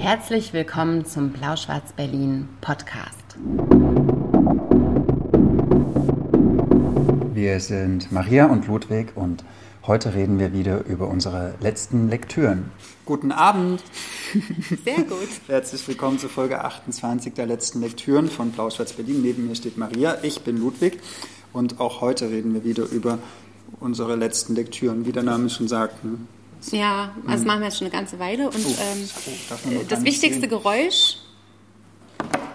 Herzlich willkommen zum Blau-Schwarz-Berlin Podcast. Wir sind Maria und Ludwig und heute reden wir wieder über unsere letzten Lektüren. Guten Abend! Sehr gut. Herzlich willkommen zur Folge 28 der letzten Lektüren von Blau-Schwarz-Berlin. Neben mir steht Maria, ich bin Ludwig und auch heute reden wir wieder über unsere letzten Lektüren, wie der Name schon sagt. Ja, also das machen wir jetzt schon eine ganze Weile. Und oh, ähm, das wichtigste sehen. Geräusch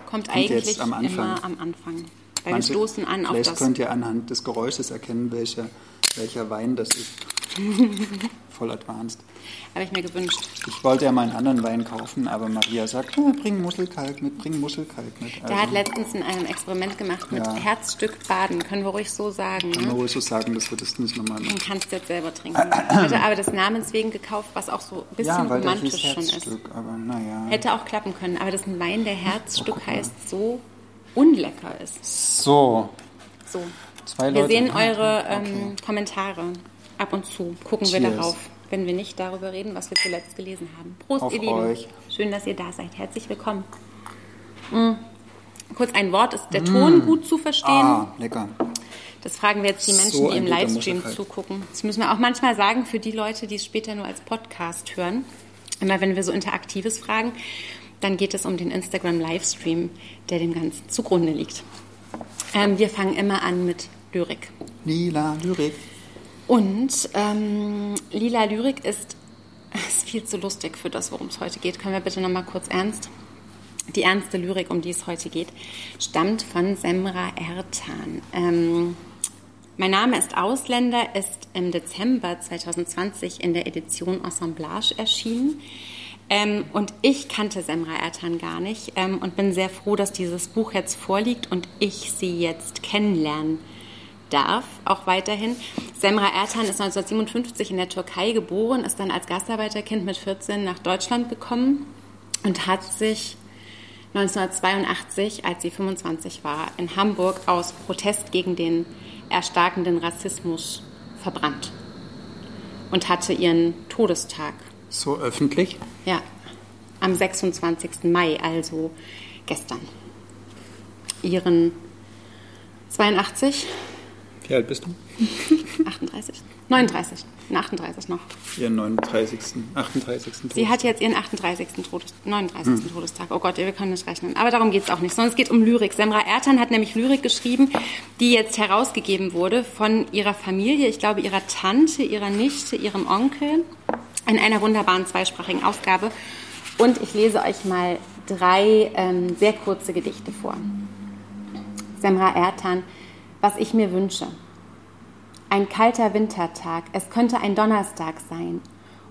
kommt, kommt eigentlich am immer am Anfang. Weil Manche, wir stoßen an auf das. Vielleicht könnt ihr anhand des Geräusches erkennen, welcher, welcher Wein das ist. Voll advanced. Habe ich mir gewünscht. Ich wollte ja mal einen anderen Wein kaufen, aber Maria sagt, oh, bring Muschelkalk mit, bring Muschelkalk mit. Also, Der hat letztens ein Experiment gemacht mit ja. Herzstück Baden, können wir ruhig so sagen. Können ne? wir ruhig so sagen, das wird es nicht nochmal machen. Du kannst jetzt selber trinken. Ich hätte aber des Namens wegen gekauft, was auch so ein bisschen ja, weil romantisch schon ist. Aber, naja. Hätte auch klappen können, aber das ist ein Wein, der Herzstück oh, heißt, so unlecker ist. So. So. Zwei wir sehen eure ähm, okay. Kommentare ab und zu. Gucken Cheers. wir darauf wenn wir nicht darüber reden, was wir zuletzt gelesen haben. Prost, Auf ihr Lieben. Schön, dass ihr da seid. Herzlich willkommen. Mhm. Kurz ein Wort, ist der Ton mm. gut zu verstehen? Ah, lecker. Das fragen wir jetzt die Menschen, so die im Livestream zugucken. Das müssen wir auch manchmal sagen für die Leute, die es später nur als Podcast hören. Immer wenn wir so Interaktives fragen, dann geht es um den Instagram-Livestream, der dem Ganzen zugrunde liegt. Ähm, wir fangen immer an mit Lyrik. Lila Lyrik. Und ähm, Lila Lyrik ist, ist viel zu lustig für das, worum es heute geht. Können wir bitte noch mal kurz ernst? Die ernste Lyrik, um die es heute geht, stammt von Semra Ertan. Ähm, mein Name ist Ausländer, ist im Dezember 2020 in der Edition Assemblage erschienen. Ähm, und ich kannte Semra Ertan gar nicht ähm, und bin sehr froh, dass dieses Buch jetzt vorliegt und ich sie jetzt kennenlernen darf, auch weiterhin. Semra Ertan ist 1957 in der Türkei geboren, ist dann als Gastarbeiterkind mit 14 nach Deutschland gekommen und hat sich 1982, als sie 25 war, in Hamburg aus Protest gegen den erstarkenden Rassismus verbrannt und hatte ihren Todestag. So öffentlich? Ja, am 26. Mai, also gestern. Ihren 82 wie alt bist du? 38. 39. 38 noch. Ihren 39. 38. Todestag. Sie hat jetzt ihren 38. Todes 39. Hm. Todestag. Oh Gott, wir können nicht rechnen. Aber darum geht es auch nicht, sondern es geht um Lyrik. Semra Ertan hat nämlich Lyrik geschrieben, die jetzt herausgegeben wurde von ihrer Familie, ich glaube ihrer Tante, ihrer Nichte, ihrem Onkel, in einer wunderbaren zweisprachigen Ausgabe. Und ich lese euch mal drei ähm, sehr kurze Gedichte vor. Semra Ertan was ich mir wünsche. Ein kalter Wintertag, es könnte ein Donnerstag sein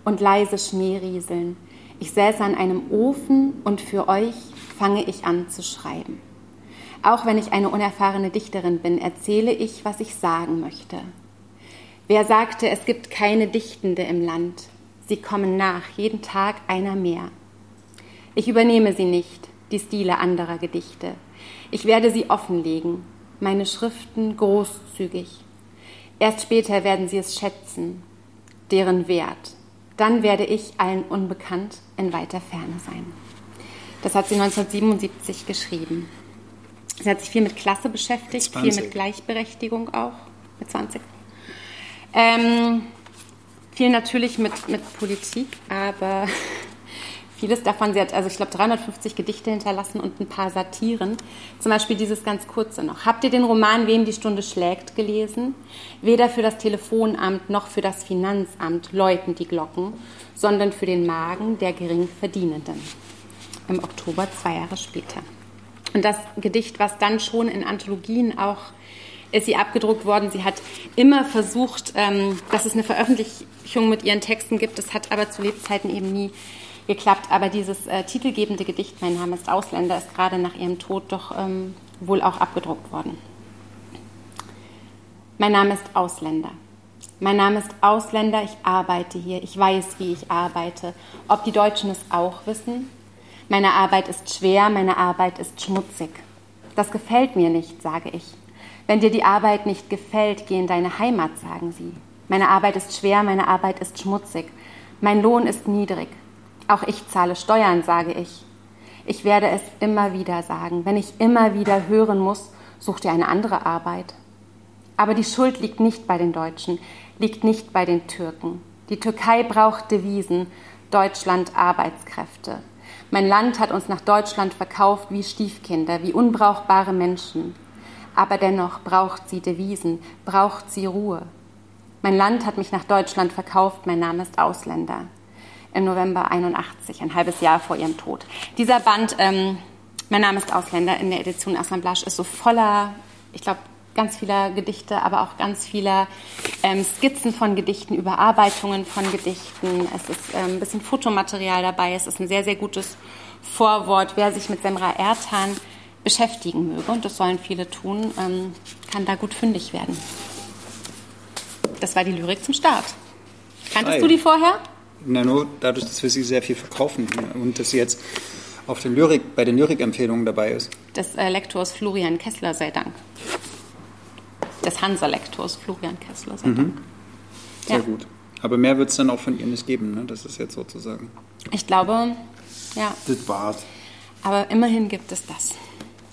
und leise Schneerieseln. Ich säße an einem Ofen und für euch fange ich an zu schreiben. Auch wenn ich eine unerfahrene Dichterin bin, erzähle ich, was ich sagen möchte. Wer sagte, es gibt keine Dichtende im Land? Sie kommen nach, jeden Tag einer mehr. Ich übernehme sie nicht, die Stile anderer Gedichte. Ich werde sie offenlegen, meine Schriften großzügig. Erst später werden sie es schätzen, deren Wert. Dann werde ich allen unbekannt in weiter Ferne sein. Das hat sie 1977 geschrieben. Sie hat sich viel mit Klasse beschäftigt, 20. viel mit Gleichberechtigung auch, mit 20. Ähm, viel natürlich mit, mit Politik, aber vieles davon, sie hat, also ich glaube, 350 Gedichte hinterlassen und ein paar Satiren. Zum Beispiel dieses ganz kurze noch. Habt ihr den Roman Wem die Stunde schlägt gelesen? Weder für das Telefonamt noch für das Finanzamt läuten die Glocken, sondern für den Magen der Geringverdienenden. Im Oktober zwei Jahre später. Und das Gedicht, was dann schon in Anthologien auch ist sie abgedruckt worden. Sie hat immer versucht, ähm, dass es eine Veröffentlichung mit ihren Texten gibt. Das hat aber zu Lebzeiten eben nie geklappt. Aber dieses äh, titelgebende Gedicht, Mein Name ist Ausländer, ist gerade nach ihrem Tod doch ähm, wohl auch abgedruckt worden. Mein Name ist Ausländer. Mein Name ist Ausländer, ich arbeite hier, ich weiß, wie ich arbeite. Ob die Deutschen es auch wissen? Meine Arbeit ist schwer, meine Arbeit ist schmutzig. Das gefällt mir nicht, sage ich. Wenn dir die Arbeit nicht gefällt, geh in deine Heimat, sagen sie. Meine Arbeit ist schwer, meine Arbeit ist schmutzig. Mein Lohn ist niedrig. Auch ich zahle Steuern, sage ich. Ich werde es immer wieder sagen. Wenn ich immer wieder hören muss, such dir eine andere Arbeit. Aber die Schuld liegt nicht bei den Deutschen, liegt nicht bei den Türken. Die Türkei braucht Devisen, Deutschland Arbeitskräfte. Mein Land hat uns nach Deutschland verkauft wie Stiefkinder, wie unbrauchbare Menschen. Aber dennoch braucht sie Devisen, braucht sie Ruhe. Mein Land hat mich nach Deutschland verkauft, mein Name ist Ausländer. Im November 81, ein halbes Jahr vor ihrem Tod. Dieser Band, ähm, mein Name ist Ausländer, in der Edition Assemblage, ist so voller, ich glaube, ganz vieler Gedichte, aber auch ganz vieler ähm, Skizzen von Gedichten, Überarbeitungen von Gedichten. Es ist ähm, ein bisschen Fotomaterial dabei. Es ist ein sehr, sehr gutes Vorwort. Wer sich mit Semra Ertan beschäftigen möge, und das sollen viele tun, ähm, kann da gut fündig werden. Das war die Lyrik zum Start. Kanntest Hi. du die vorher? Na, nur dadurch, dass wir sie sehr viel verkaufen und dass sie jetzt auf den Lyrik, bei den Lyrikempfehlungen dabei ist. Des äh, Lektors Florian Kessler sei Dank. Des Hansa-Lektors Florian Kessler sei Dank. Sehr Ja. gut. Aber mehr wird es dann auch von ihr nicht geben, ne? Das ist jetzt sozusagen. Ich glaube, ja. Das war's. Aber immerhin gibt es das.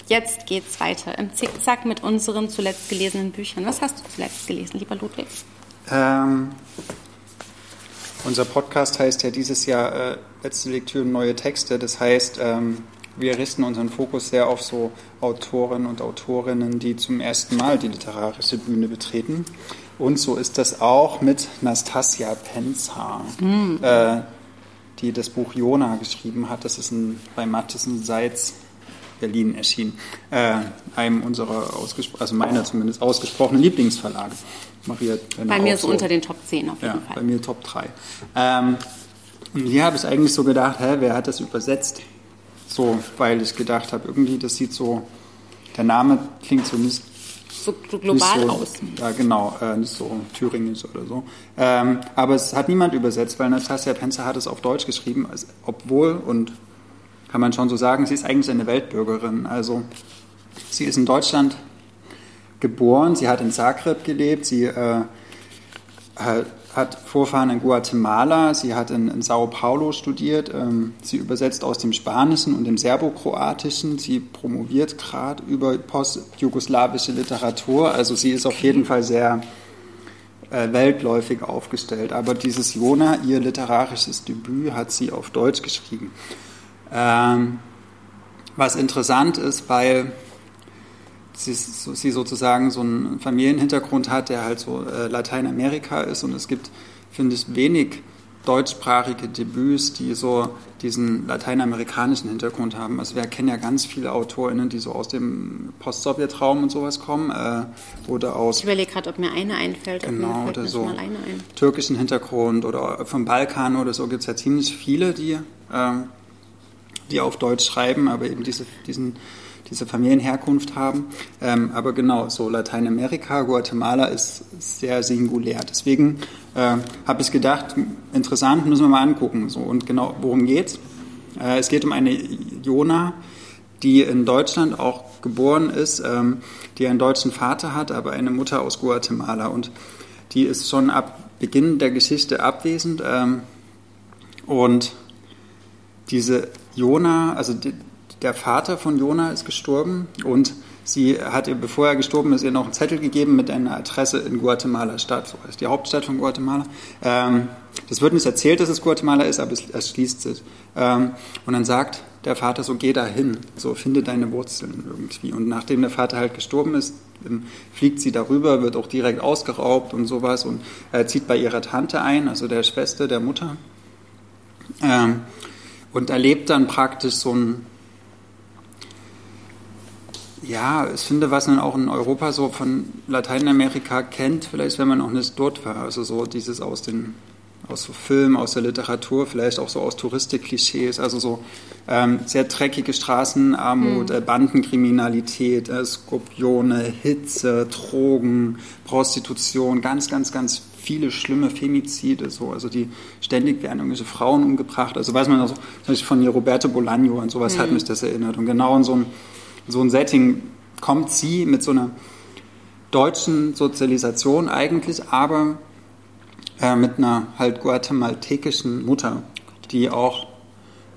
Jetzt geht's weiter im Zickzack mit unseren zuletzt gelesenen Büchern. Was hast du zuletzt gelesen, lieber Ludwig? Ähm, unser Podcast heißt ja dieses Jahr äh, letzte Lektüre neue Texte. Das heißt, ähm, wir richten unseren Fokus sehr auf so Autoren und Autorinnen, die zum ersten Mal die literarische Bühne betreten. Und so ist das auch mit Nastasia Penza, äh, die das Buch Jona geschrieben hat. Das ist ein, bei Matthissen Seitz Berlin erschienen. Äh, einem unserer, also meiner zumindest, ausgesprochenen Lieblingsverlage. Maria, Bei mir ist so. unter den Top 10 auf jeden Ja, bei Fall. mir Top 3. Ähm, und hier habe ich eigentlich so gedacht, hä, wer hat das übersetzt? So, weil ich gedacht habe, irgendwie, das sieht so, der Name klingt so nicht, So global nicht so, aus. Ja, genau, äh, nicht so thüringisch oder so. Ähm, aber es hat niemand übersetzt, weil Nastasia Penzer hat es auf Deutsch geschrieben, also, obwohl, und kann man schon so sagen, sie ist eigentlich eine Weltbürgerin. Also, sie ist in Deutschland geboren, sie hat in Zagreb gelebt, sie äh, hat- Vorfahren in Guatemala, sie hat in, in Sao Paulo studiert, ähm, sie übersetzt aus dem Spanischen und dem Serbokroatischen, sie promoviert gerade über postjugoslawische Literatur, also sie ist auf jeden Fall sehr äh, weltläufig aufgestellt. Aber dieses Jona, ihr literarisches Debüt, hat sie auf Deutsch geschrieben. Ähm, was interessant ist, weil sie, sie sozusagen so einen Familienhintergrund hat, der halt so äh, Lateinamerika ist und es gibt, finde ich, wenig deutschsprachige Debüts, die so diesen lateinamerikanischen Hintergrund haben. Also wir kennen ja ganz viele AutorInnen, die so aus dem Post-Sowjet-Raum und sowas kommen äh, oder aus Ich überlege gerade, ob mir eine einfällt. Genau, oder so. ein. türkischen Hintergrund oder vom Balkan oder so gibt es ja ziemlich viele, die, ähm, die auf Deutsch schreiben, aber eben diese, diesen, diese Familienherkunft haben. Ähm, aber genau, so Lateinamerika, Guatemala ist sehr singulär. Deswegen äh, habe ich gedacht, interessant, müssen wir mal angucken. So. Und genau, worum geht's? Äh, es geht um eine Jona, die in Deutschland auch geboren ist, ähm, die einen deutschen Vater hat, aber eine Mutter aus Guatemala. Und die ist schon ab Beginn der Geschichte abwesend. Ähm, und diese Jona, also die, der Vater von Jona ist gestorben und sie hat ihr, bevor er gestorben ist, ihr noch einen Zettel gegeben mit einer Adresse in Guatemala Stadt, so ist die Hauptstadt von Guatemala. Ähm, das wird nicht erzählt, dass es Guatemala ist, aber es erschließt sich. Ähm, und dann sagt der Vater so, geh da hin, so finde deine Wurzeln irgendwie. Und nachdem der Vater halt gestorben ist, ähm, fliegt sie darüber, wird auch direkt ausgeraubt und sowas und äh, zieht bei ihrer Tante ein, also der Schwester der Mutter. Ähm, und erlebt dann praktisch so ein, ja, ich finde, was man auch in Europa so von Lateinamerika kennt, vielleicht wenn man noch nicht dort war, also so dieses aus den aus so Film, aus der Literatur, vielleicht auch so aus Touristik-Klischees, also so ähm, sehr dreckige Straßenarmut, äh, Bandenkriminalität, äh, Skorpione, Hitze, Drogen, Prostitution, ganz, ganz, ganz viele schlimme Femizide, so, also die ständig werden irgendwelche Frauen umgebracht, also weiß man auch so, zum Beispiel von hier Roberto Bolaño und sowas hat mich das erinnert. Und genau in so ein, so ein Setting kommt sie mit so einer deutschen Sozialisation eigentlich, aber äh, mit einer halt guatemaltekischen Mutter, die auch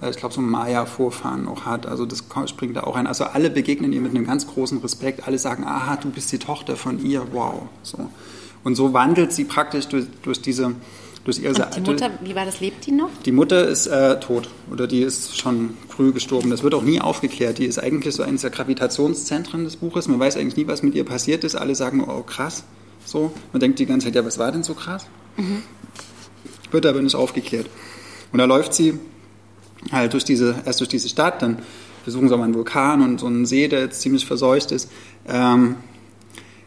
äh, ich glaube, so Maya-Vorfahren auch hat. Also das springt da auch ein. Also alle begegnen ihr mit einem ganz großen Respekt. Alle sagen, aha, du bist die Tochter von ihr, wow. So. Und so wandelt sie praktisch durch, durch diese durch ihre Und die Mutter, wie war das, lebt die noch? Die Mutter ist äh, tot oder die ist schon früh gestorben. Das wird auch nie aufgeklärt. Die ist eigentlich so eines der Gravitationszentren des Buches. Man weiß eigentlich nie, was mit ihr passiert ist. Alle sagen, oh krass. So. Man denkt die ganze Zeit, ja, was war denn so krass? Mhm. Wird aber nicht aufgeklärt. Und da läuft sie halt durch diese, erst durch diese Stadt, dann besuchen sie auch mal einen Vulkan und so einen See, der jetzt ziemlich verseucht ist. Ähm,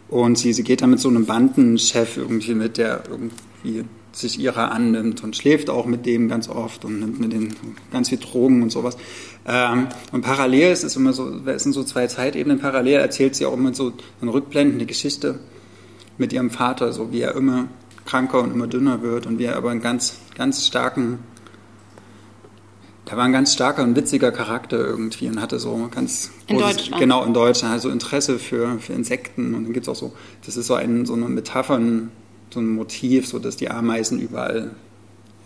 und sie, sie geht dann mit so einem Bandenchef irgendwie mit, der irgendwie sich ihrer annimmt und schläft auch mit dem ganz oft und nimmt mit den ganz viel Drogen und sowas. Ähm, und parallel ist es immer so, es sind so zwei Zeitebenen, parallel erzählt sie auch immer so eine rückblendende Geschichte mit ihrem Vater, so wie er immer kranker und immer dünner wird und wie er aber einen ganz, ganz starken, der war ein ganz starker und witziger Charakter irgendwie und hatte so ganz in großes, Deutschland. genau in Deutschland, also Interesse für, für Insekten und dann gibt es auch so, das ist so, ein, so eine Metaphern, so ein Motiv, so dass die Ameisen überall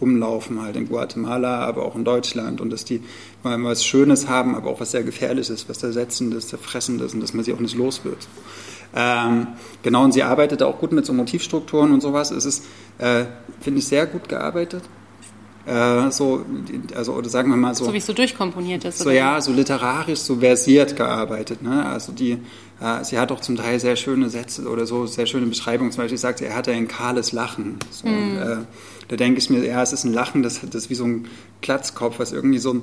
rumlaufen, halt in Guatemala, aber auch in Deutschland und dass die mal was Schönes haben, aber auch was sehr Gefährliches, was Zersetzendes, Zerfressendes und dass man sie auch nicht los wird. Ähm, genau, und sie arbeitet auch gut mit so Motivstrukturen und sowas. Es ist, äh, finde ich, sehr gut gearbeitet. Äh, so, also, oder sagen wir mal so. So wie es so durchkomponiert ist. So, oder? ja, so literarisch, so versiert gearbeitet. Ne? Also, die, sie hat auch zum Teil sehr schöne Sätze oder so, sehr schöne Beschreibungen. Zum Beispiel sagt sie, er hatte ein kahles Lachen. So, mm. äh, da denke ich mir, ja, es ist ein Lachen, das, das ist wie so ein Klatzkopf, was irgendwie so ein,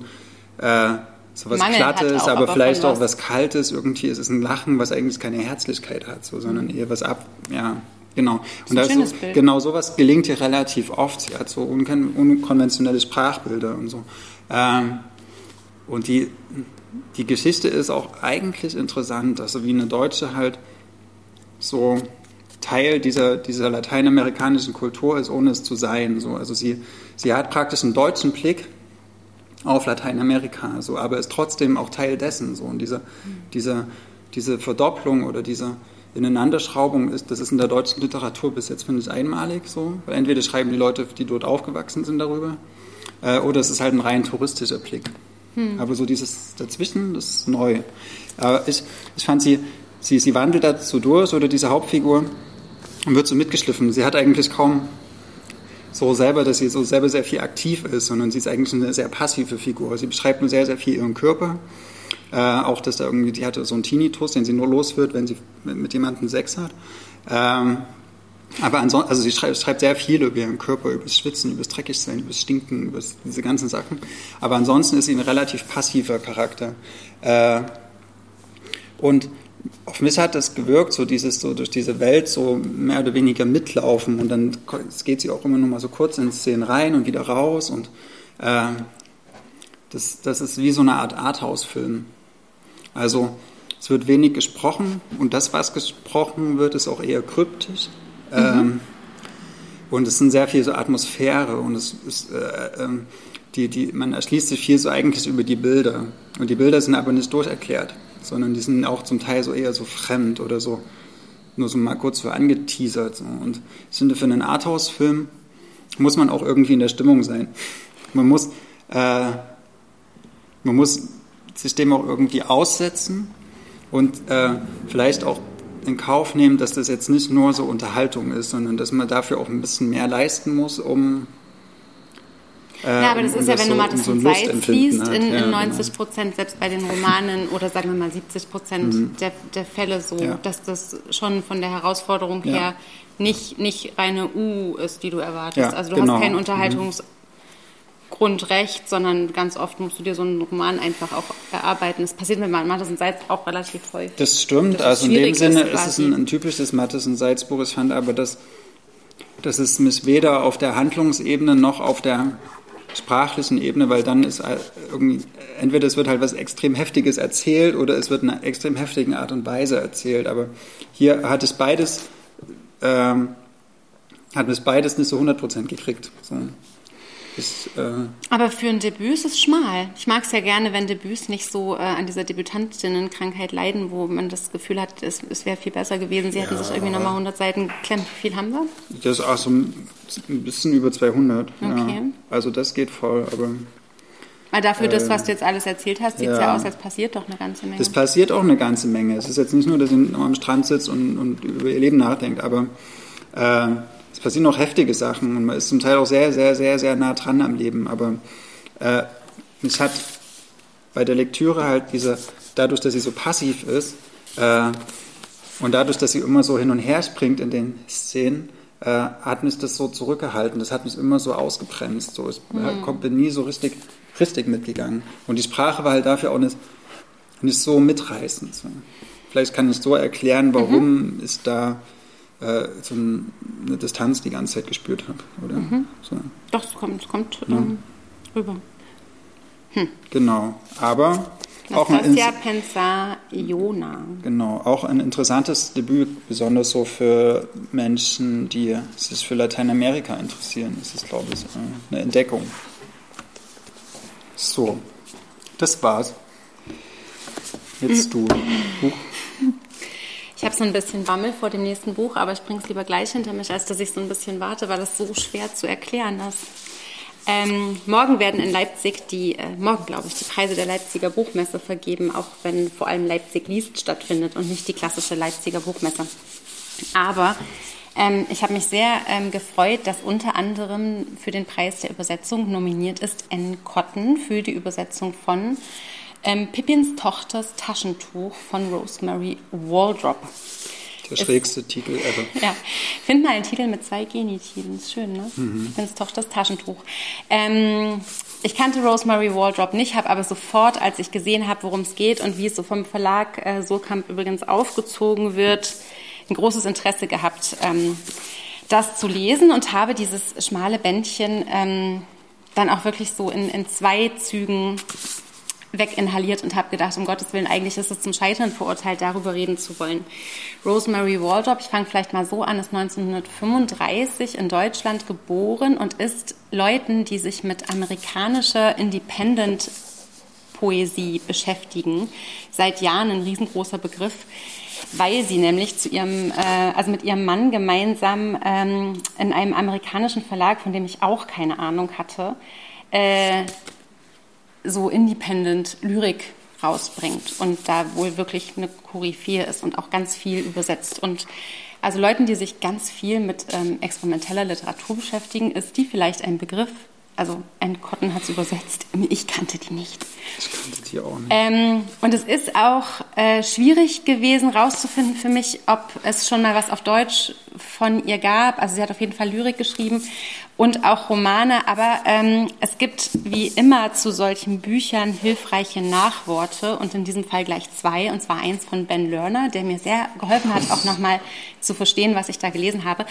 äh, so was Glattes, auch, aber, aber vielleicht auch was Kaltes. Irgendwie ist es ein Lachen, was eigentlich keine Herzlichkeit hat, so, sondern mhm. eher was ab, ja, Genau. Und das so, genau sowas gelingt ihr relativ oft. Sie hat so unkon unkonventionelle Sprachbilder und so. Ähm, und die, die Geschichte ist auch eigentlich interessant, also wie eine Deutsche halt so Teil dieser, dieser lateinamerikanischen Kultur ist, ohne es zu sein. So. Also sie, sie hat praktisch einen deutschen Blick auf Lateinamerika, so, aber ist trotzdem auch Teil dessen. So. Und diese, diese, diese Verdopplung oder diese, Ineinanderschraubung ist, das ist in der deutschen Literatur bis jetzt, finde ich, einmalig so. Weil entweder schreiben die Leute, die dort aufgewachsen sind, darüber, äh, oder es ist halt ein rein touristischer Blick. Hm. Aber so dieses Dazwischen, das ist neu. Aber ich, ich fand sie, sie, sie wandelt dazu durch, oder diese Hauptfigur, und wird so mitgeschliffen. Sie hat eigentlich kaum so selber, dass sie so selber sehr viel aktiv ist, sondern sie ist eigentlich eine sehr passive Figur. Sie beschreibt nur sehr, sehr viel ihren Körper äh, auch, dass da irgendwie, die hatte so einen Tinnitus, den sie nur los wird, wenn sie mit jemandem Sex hat. Ähm, aber ansonsten, also sie schreibt, schreibt, sehr viel über ihren Körper, über das Schwitzen, über das Dreckigsein, über das Stinken, über diese ganzen Sachen. Aber ansonsten ist sie ein relativ passiver Charakter. Äh, und auf mich hat das gewirkt, so dieses so durch diese Welt so mehr oder weniger mitlaufen und dann geht sie auch immer nur mal so kurz in Szenen rein und wieder raus und äh, das, das ist wie so eine Art Arthouse-Film. Also es wird wenig gesprochen und das, was gesprochen wird, ist auch eher kryptisch. Mhm. Ähm, und es sind sehr viel so Atmosphäre und es ist, äh, äh, die, die, man erschließt sich viel so eigentlich über die Bilder. Und die Bilder sind aber nicht durcherklärt, sondern die sind auch zum Teil so eher so fremd oder so nur so mal kurz so angeteasert. So. Und ich finde, für einen Arthouse-Film muss man auch irgendwie in der Stimmung sein. Man muss, äh, man muss sich dem auch irgendwie aussetzen und äh, vielleicht auch in Kauf nehmen, dass das jetzt nicht nur so Unterhaltung ist, sondern dass man dafür auch ein bisschen mehr leisten muss, um äh, ja, aber das um ist ja, wenn so, du mal das so Seitz liest, in, in 90 Prozent, selbst bei den Romanen oder sagen wir mal 70 Prozent mhm. der, der Fälle so, ja. dass das schon von der Herausforderung ja. her nicht, nicht reine U ist, die du erwartest. also du genau. hast keinen mhm. Unterhaltungs- mhm. Grundrecht, sondern ganz oft musst du dir so einen Roman einfach auch erarbeiten. Das passiert mit Mattes und Seitz auch relativ häufig. Das stimmt, also in dem Sinne ist, ist es ein, ein typisches Mattes und Buch. Ich fand aber, dass, dass es mich weder auf der Handlungsebene noch auf der sprachlichen Ebene, weil dann ist irgendwie, entweder es wird halt was extrem Heftiges erzählt oder es wird in einer extrem heftigen Art und Weise erzählt. Aber hier hat es beides, ähm, hat es beides nicht so 100% gekriegt. So. Ist, äh Aber für ein Debüt ist es schmal. Ich mag es ja gerne, wenn Debüts nicht so äh, an dieser Debütantinnenkrankheit leiden, wo man das Gefühl hat, es, es wäre viel besser gewesen. Sie ja, hätten sich irgendwie nochmal 100 Seiten geklemmt. Wie viel haben wir? Das ist auch so ein bisschen über 200. Okay. Ja. Also das geht voll, aber Weil dafür das, was du jetzt alles erzählt hast, sieht es ja. ja. aus, als passiert doch eine ganze Menge. Es passiert auch eine ganze Menge. Es ist jetzt nicht nur, dass sie am Strand sitzt und, und über ihr Leben nachdenkt, aber äh, es passieren auch heftige Sachen und man ist zum Teil auch sehr, sehr, sehr, sehr nah dran am Leben. Aber äh, es hat bei der Lektüre halt diese, dadurch, dass sie so passiv ist äh, und dadurch, dass sie immer so hin und her springt in den Szenen, äh, hat mich das so zurückgehalten. Das hat mich immer so ausgebremst. So, ich mhm. kommt, bin nie so richtig, richtig mitgegangen. Und die Sprache war halt dafür auch nicht, nicht so mitreißend. So. Vielleicht kann ich so erklären, warum mhm. ist da äh, so eine Distanz die ganze Zeit gespürt habe. Oder? Mhm. So. Doch, es kommt, kommt ähm, rüber. Hm. Genau, aber auch ein, ja Pensar Iona. Genau, auch ein interessantes Debüt, besonders so für Menschen, die sich für Lateinamerika interessieren. Das ist, glaube ich, eine Entdeckung. So, das war's. Jetzt du. Buch. Ich habe so ein bisschen Bammel vor dem nächsten Buch, aber ich bringe es lieber gleich hinter mich, als dass ich so ein bisschen warte, weil das so schwer zu erklären ist. Ähm, morgen werden in Leipzig die, äh, morgen glaube ich, die Preise der Leipziger Buchmesse vergeben, auch wenn vor allem Leipzig liest stattfindet und nicht die klassische Leipziger Buchmesse. Aber ähm, ich habe mich sehr ähm, gefreut, dass unter anderem für den Preis der Übersetzung nominiert ist N. Cotton für die Übersetzung von ähm, Pippins Tochters Taschentuch von Rosemary Waldrop. Der schrägste ist, Titel ever. Ja, find mal einen Titel mit zwei Genitiven. Ist schön, ne? Mhm. Pippins Tochters Taschentuch. Ähm, ich kannte Rosemary Waldrop nicht, habe aber sofort, als ich gesehen habe, worum es geht und wie es so vom Verlag äh, Surkamp übrigens aufgezogen wird, ein großes Interesse gehabt, ähm, das zu lesen und habe dieses schmale Bändchen ähm, dann auch wirklich so in, in zwei Zügen weginhaliert und habe gedacht, um Gottes Willen, eigentlich ist es zum Scheitern verurteilt, darüber reden zu wollen. Rosemary Waldrop, ich fange vielleicht mal so an, ist 1935 in Deutschland geboren und ist Leuten, die sich mit amerikanischer Independent Poesie beschäftigen, seit Jahren ein riesengroßer Begriff, weil sie nämlich zu ihrem, äh, also mit ihrem Mann gemeinsam ähm, in einem amerikanischen Verlag, von dem ich auch keine Ahnung hatte, äh, so independent Lyrik rausbringt und da wohl wirklich eine Koryphäe ist und auch ganz viel übersetzt. Und also Leuten, die sich ganz viel mit ähm, experimenteller Literatur beschäftigen, ist die vielleicht ein Begriff. Also Anne Cotton hat es übersetzt. Ich kannte die nicht. Ich kannte die auch nicht. Ähm, und es ist auch äh, schwierig gewesen, rauszufinden für mich, ob es schon mal was auf Deutsch von ihr gab. Also sie hat auf jeden Fall Lyrik geschrieben und auch Romane, aber ähm, es gibt wie immer zu solchen Büchern hilfreiche Nachworte und in diesem Fall gleich zwei, und zwar eins von Ben Lerner, der mir sehr geholfen hat, auch nochmal zu verstehen, was ich da gelesen habe,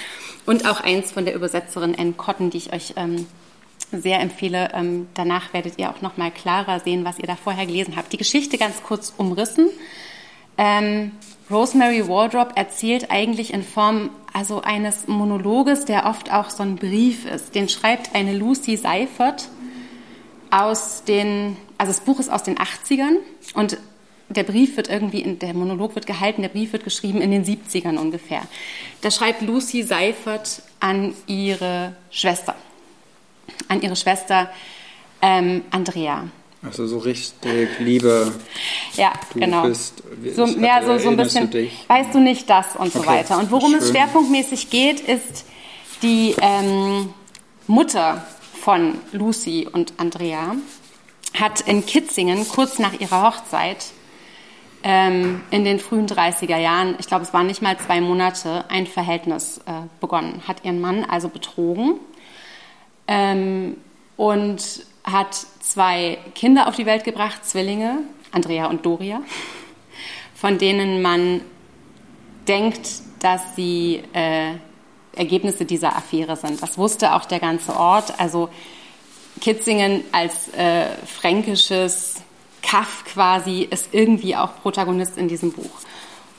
und auch eins von der Übersetzerin Anne Cotton, die ich euch ähm, sehr empfehle. Ähm, danach werdet ihr auch nochmal klarer sehen, was ihr da vorher gelesen habt. Die Geschichte ganz kurz umrissen. Ähm, Rosemary Wardrop erzählt eigentlich in Form also eines Monologes, der oft auch so ein Brief ist. Den schreibt eine Lucy Seifert aus den, also das Buch ist aus den 80ern und der Brief wird irgendwie, in, der Monolog wird gehalten, der Brief wird geschrieben in den 70ern ungefähr. Da schreibt Lucy Seifert an ihre Schwester, an ihre Schwester ähm, Andrea. Also so richtig Liebe. Ja, du genau. Bist, so, ja, so, so ein bisschen, du weißt du nicht das und so weiter. Und worum es schwerpunktmäßig geht, ist die ähm, Mutter von Lucy und Andrea hat in Kitzingen kurz nach ihrer Hochzeit ähm, in den frühen 30er Jahren, ich glaube, es waren nicht mal zwei Monate, ein Verhältnis äh, begonnen. Hat ihren Mann also betrogen ähm, und hat zwei Kinder auf die Welt gebracht, Zwillinge, Andrea und Doria, von denen man denkt, dass sie äh, Ergebnisse dieser Affäre sind. Das wusste auch der ganze Ort. Also Kitzingen als äh, fränkisches Kaff quasi ist irgendwie auch Protagonist in diesem Buch.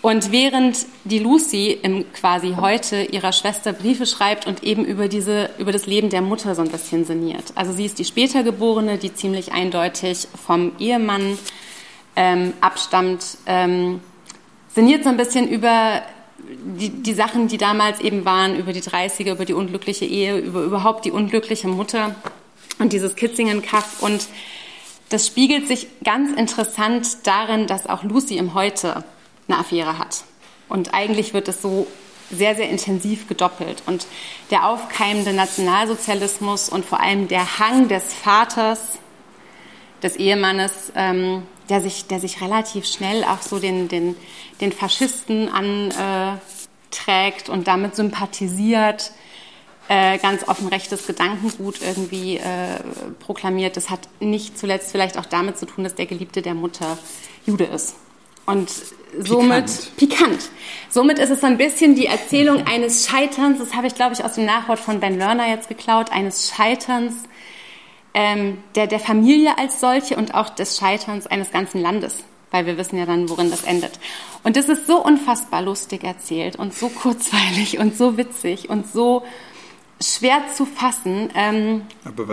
Und während die Lucy im quasi heute ihrer Schwester Briefe schreibt und eben über diese, über das Leben der Mutter so ein bisschen sinniert. Also sie ist die später geborene, die ziemlich eindeutig vom Ehemann ähm, abstammt, ähm, sinniert so ein bisschen über die, die Sachen, die damals eben waren, über die 30er, über die unglückliche Ehe, über überhaupt die unglückliche Mutter und dieses Kitzingen-Kaff und das spiegelt sich ganz interessant darin, dass auch Lucy im Heute eine Affäre hat. Und eigentlich wird es so sehr, sehr intensiv gedoppelt. Und der aufkeimende Nationalsozialismus und vor allem der Hang des Vaters, des Ehemannes, ähm, der, sich, der sich relativ schnell auch so den, den, den Faschisten anträgt und damit sympathisiert, äh, ganz offen rechtes Gedankengut irgendwie äh, proklamiert. Das hat nicht zuletzt vielleicht auch damit zu tun, dass der Geliebte der Mutter Jude ist. Und somit pikant. pikant. Somit ist es so ein bisschen die Erzählung eines Scheiterns, das habe ich, glaube ich, aus dem Nachwort von Ben Lerner jetzt geklaut, eines Scheiterns ähm, der, der Familie als solche und auch des Scheiterns eines ganzen Landes weil wir wissen ja dann, worin das endet. Und das ist so unfassbar lustig erzählt und so kurzweilig und so witzig und so schwer zu fassen, ähm,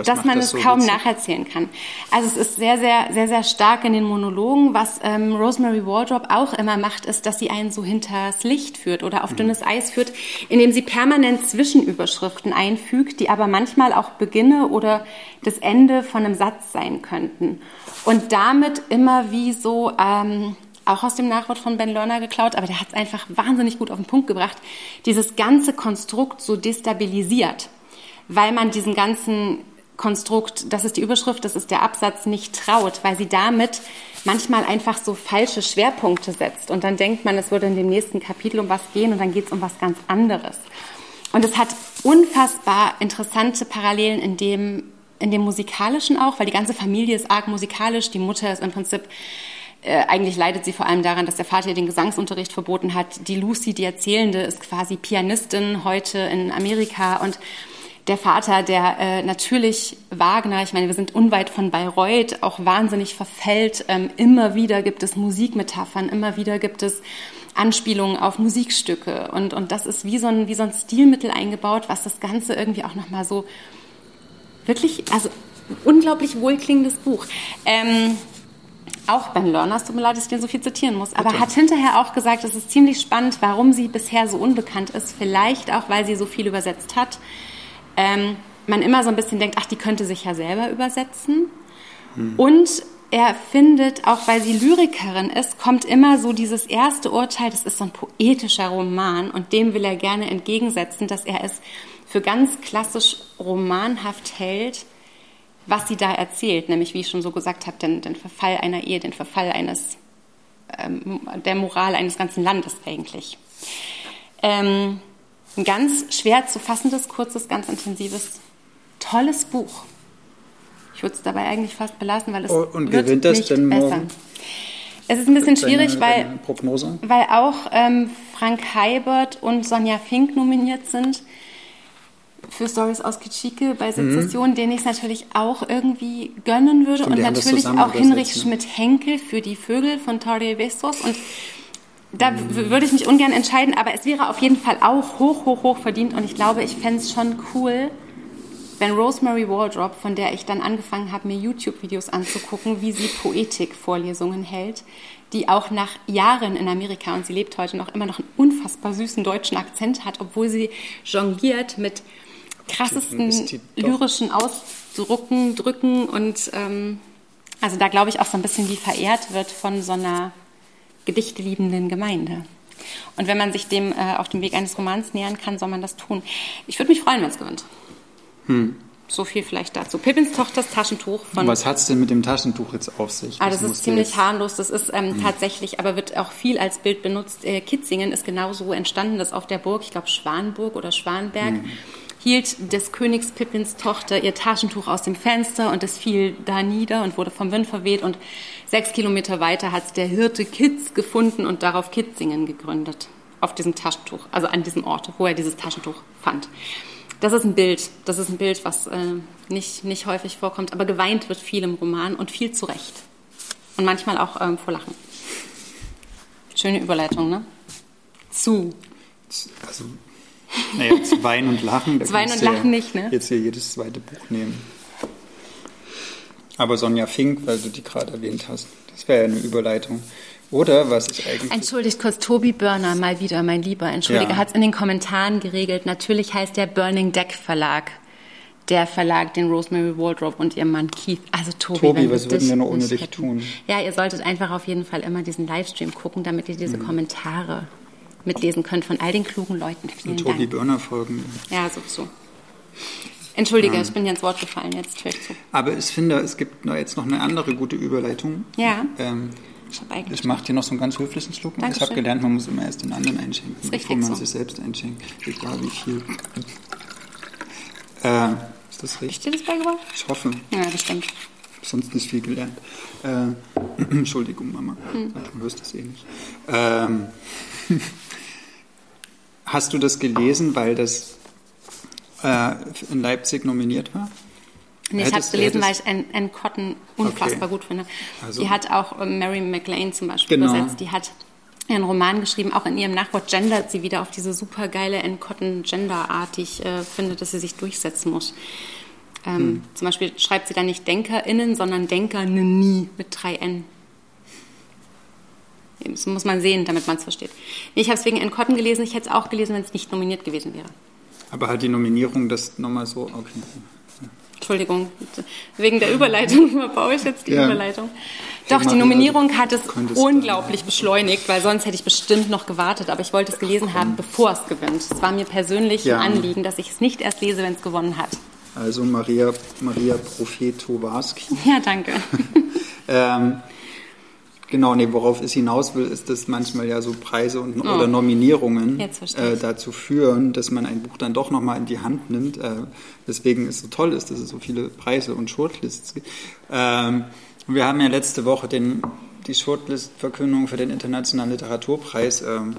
dass man das es so kaum witzig? nacherzählen kann. Also es ist sehr, sehr, sehr, sehr stark in den Monologen. Was ähm, Rosemary Wardrop auch immer macht, ist, dass sie einen so hinters Licht führt oder auf mhm. dünnes Eis führt, indem sie permanent Zwischenüberschriften einfügt, die aber manchmal auch Beginne oder das Ende von einem Satz sein könnten. Und damit immer wie so ähm, auch aus dem Nachwort von Ben Lerner geklaut, aber der hat es einfach wahnsinnig gut auf den Punkt gebracht, dieses ganze Konstrukt so destabilisiert, weil man diesen ganzen Konstrukt, das ist die Überschrift, das ist der Absatz, nicht traut, weil sie damit manchmal einfach so falsche Schwerpunkte setzt. Und dann denkt man, es würde in dem nächsten Kapitel um was gehen und dann geht es um was ganz anderes. Und es hat unfassbar interessante Parallelen in dem, in dem musikalischen auch, weil die ganze Familie ist arg musikalisch. Die Mutter ist im Prinzip äh, eigentlich leidet sie vor allem daran, dass der Vater ihr den Gesangsunterricht verboten hat. Die Lucy, die Erzählende, ist quasi Pianistin heute in Amerika und der Vater, der äh, natürlich Wagner, ich meine, wir sind unweit von Bayreuth, auch wahnsinnig verfällt. Ähm, immer wieder gibt es Musikmetaphern, immer wieder gibt es Anspielungen auf Musikstücke. Und, und das ist wie so, ein, wie so ein Stilmittel eingebaut, was das Ganze irgendwie auch nochmal so wirklich, also unglaublich wohlklingendes Buch. Ähm, auch Ben Lerner, es tut mir leid, dass ich den so viel zitieren muss, aber Bitte. hat hinterher auch gesagt, es ist ziemlich spannend, warum sie bisher so unbekannt ist. Vielleicht auch, weil sie so viel übersetzt hat. Ähm, man immer so ein bisschen denkt, ach, die könnte sich ja selber übersetzen. Hm. Und er findet, auch weil sie Lyrikerin ist, kommt immer so dieses erste Urteil, das ist so ein poetischer Roman und dem will er gerne entgegensetzen, dass er es für ganz klassisch romanhaft hält, was sie da erzählt, nämlich wie ich schon so gesagt habe, den, den Verfall einer Ehe, den Verfall eines ähm, der Moral eines ganzen Landes eigentlich. Ähm, ein ganz schwer zu fassendes, kurzes, ganz intensives, tolles Buch. Ich würde es dabei eigentlich fast belassen, weil es oh, und wird gewinnt das nicht denn besser. Es ist ein bisschen schwierig, weil, weil auch ähm, Frank Heibert und Sonja Fink nominiert sind für Stories aus Kitschike bei Sezession, mhm. den ich es natürlich auch irgendwie gönnen würde. Stimmt, und natürlich auch Hinrich ne? Schmidt-Henkel für die Vögel von Torre Vestos. Und da mhm. würde ich mich ungern entscheiden, aber es wäre auf jeden Fall auch hoch, hoch, hoch verdient. Und ich glaube, ich fände es schon cool, wenn Rosemary Wardrop, von der ich dann angefangen habe, mir YouTube-Videos anzugucken, wie sie Poetik-Vorlesungen hält, die auch nach Jahren in Amerika, und sie lebt heute noch, immer noch einen unfassbar süßen deutschen Akzent hat, obwohl sie jongliert mit krassesten lyrischen Ausdrucken, Drücken und ähm, also da glaube ich auch so ein bisschen wie verehrt wird von so einer gedichteliebenden Gemeinde. Und wenn man sich dem äh, auf dem Weg eines Romans nähern kann, soll man das tun. Ich würde mich freuen, wenn es gewinnt. Hm. So viel vielleicht dazu. Pippins Tochters Taschentuch von. Was hat es denn mit dem Taschentuch jetzt auf sich? Ah, das ist ziemlich jetzt... harmlos. Das ist ähm, hm. tatsächlich, aber wird auch viel als Bild benutzt. Äh, Kitzingen ist genauso entstanden, das auf der Burg, ich glaube Schwanburg oder Schwanberg. Hm hielt des Königs Pippins Tochter ihr Taschentuch aus dem Fenster und es fiel da nieder und wurde vom Wind verweht und sechs Kilometer weiter hat es der Hirte Kitz gefunden und darauf Kitzingen gegründet. Auf diesem Taschentuch, also an diesem Ort, wo er dieses Taschentuch fand. Das ist ein Bild, das ist ein Bild, was äh, nicht, nicht häufig vorkommt, aber geweint wird viel im Roman und viel zu Recht. Und manchmal auch ähm, vor Lachen. Schöne Überleitung, ne? Zu. Also naja, zu Weinen und Lachen. Zu Weinen und Lachen ja nicht, ne? Jetzt hier jedes zweite Buch nehmen. Aber Sonja Fink, weil du die gerade erwähnt hast, das wäre ja eine Überleitung. Oder was ich eigentlich. Entschuldigt kurz, Tobi Börner mal wieder, mein Lieber. Entschuldige, ja. hat es in den Kommentaren geregelt. Natürlich heißt der Burning Deck Verlag. der Verlag, den Rosemary Waldrop und ihr Mann Keith. Also Tobi, Tobi wenn was wir würden wir noch ohne dich hätten. tun? Ja, ihr solltet einfach auf jeden Fall immer diesen Livestream gucken, damit ihr diese Kommentare mitlesen könnt von all den klugen Leuten. Vielen Tobi Dank. Börner folgen. Ja, sowieso. Entschuldige, ich bin dir ins Wort gefallen, jetzt höre ich zu. Aber ich finde, es gibt jetzt noch eine andere gute Überleitung. Ja. Ähm, Ich ich mache dir noch so einen ganz höflichen Schluck. Ich habe gelernt, man muss immer erst den anderen einschenken, bevor man so. sich selbst einschenkt. Egal wie viel. Äh, ist das richtig? dir das beigebracht? Ich hoffe. Ja, bestimmt. sonst nicht viel gelernt. Äh, Entschuldigung, Mama. Hm. Du hörst das eh nicht. Ähm, hast du das gelesen, weil das äh, in Leipzig nominiert war? Nee, ich habe es gelesen, weil ich Anne, Cotton unfassbar Okay. gut finde. Also- die hat auch äh, Mary McLean zum Beispiel Genau. übersetzt. Die hat einen Roman geschrieben, auch in ihrem Nachwort gendert sie wieder auf diese super geile Anne Cotton Gender-Art, die ich äh, finde, dass sie sich durchsetzen muss. Ähm, Hm. Zum Beispiel schreibt sie da nicht DenkerInnen, sondern DenkerInnen nie mit drei N. Das muss man sehen, damit man es versteht. Ich habe es wegen Anne Cotton gelesen. Ich hätte es auch gelesen, wenn es nicht nominiert gewesen wäre. Aber halt die Nominierung, das nochmal so, okay. Entschuldigung, wegen der Überleitung verbaue ich jetzt die Ja. Überleitung. Doch, die Nominierung hat es könntest unglaublich beschleunigt, weil sonst hätte ich bestimmt noch gewartet, aber ich wollte es gelesen haben, bevor es gewinnt. Es war mir persönlich Ja. ein Anliegen, dass ich es nicht erst lese, wenn es gewonnen hat. Also Maria, Maria Profetowarski. Ja, danke. Ähm, genau, nee, worauf es hinaus will, ist, dass manchmal ja so Preise und, Oh. oder Nominierungen äh, dazu führen, dass man ein Buch dann doch nochmal in die Hand nimmt. Äh, weswegen es so toll ist, dass es so viele Preise und Shortlists gibt. Ähm, wir haben ja letzte Woche den, die Shortlist-Verkündung für den Internationalen Literaturpreis ähm,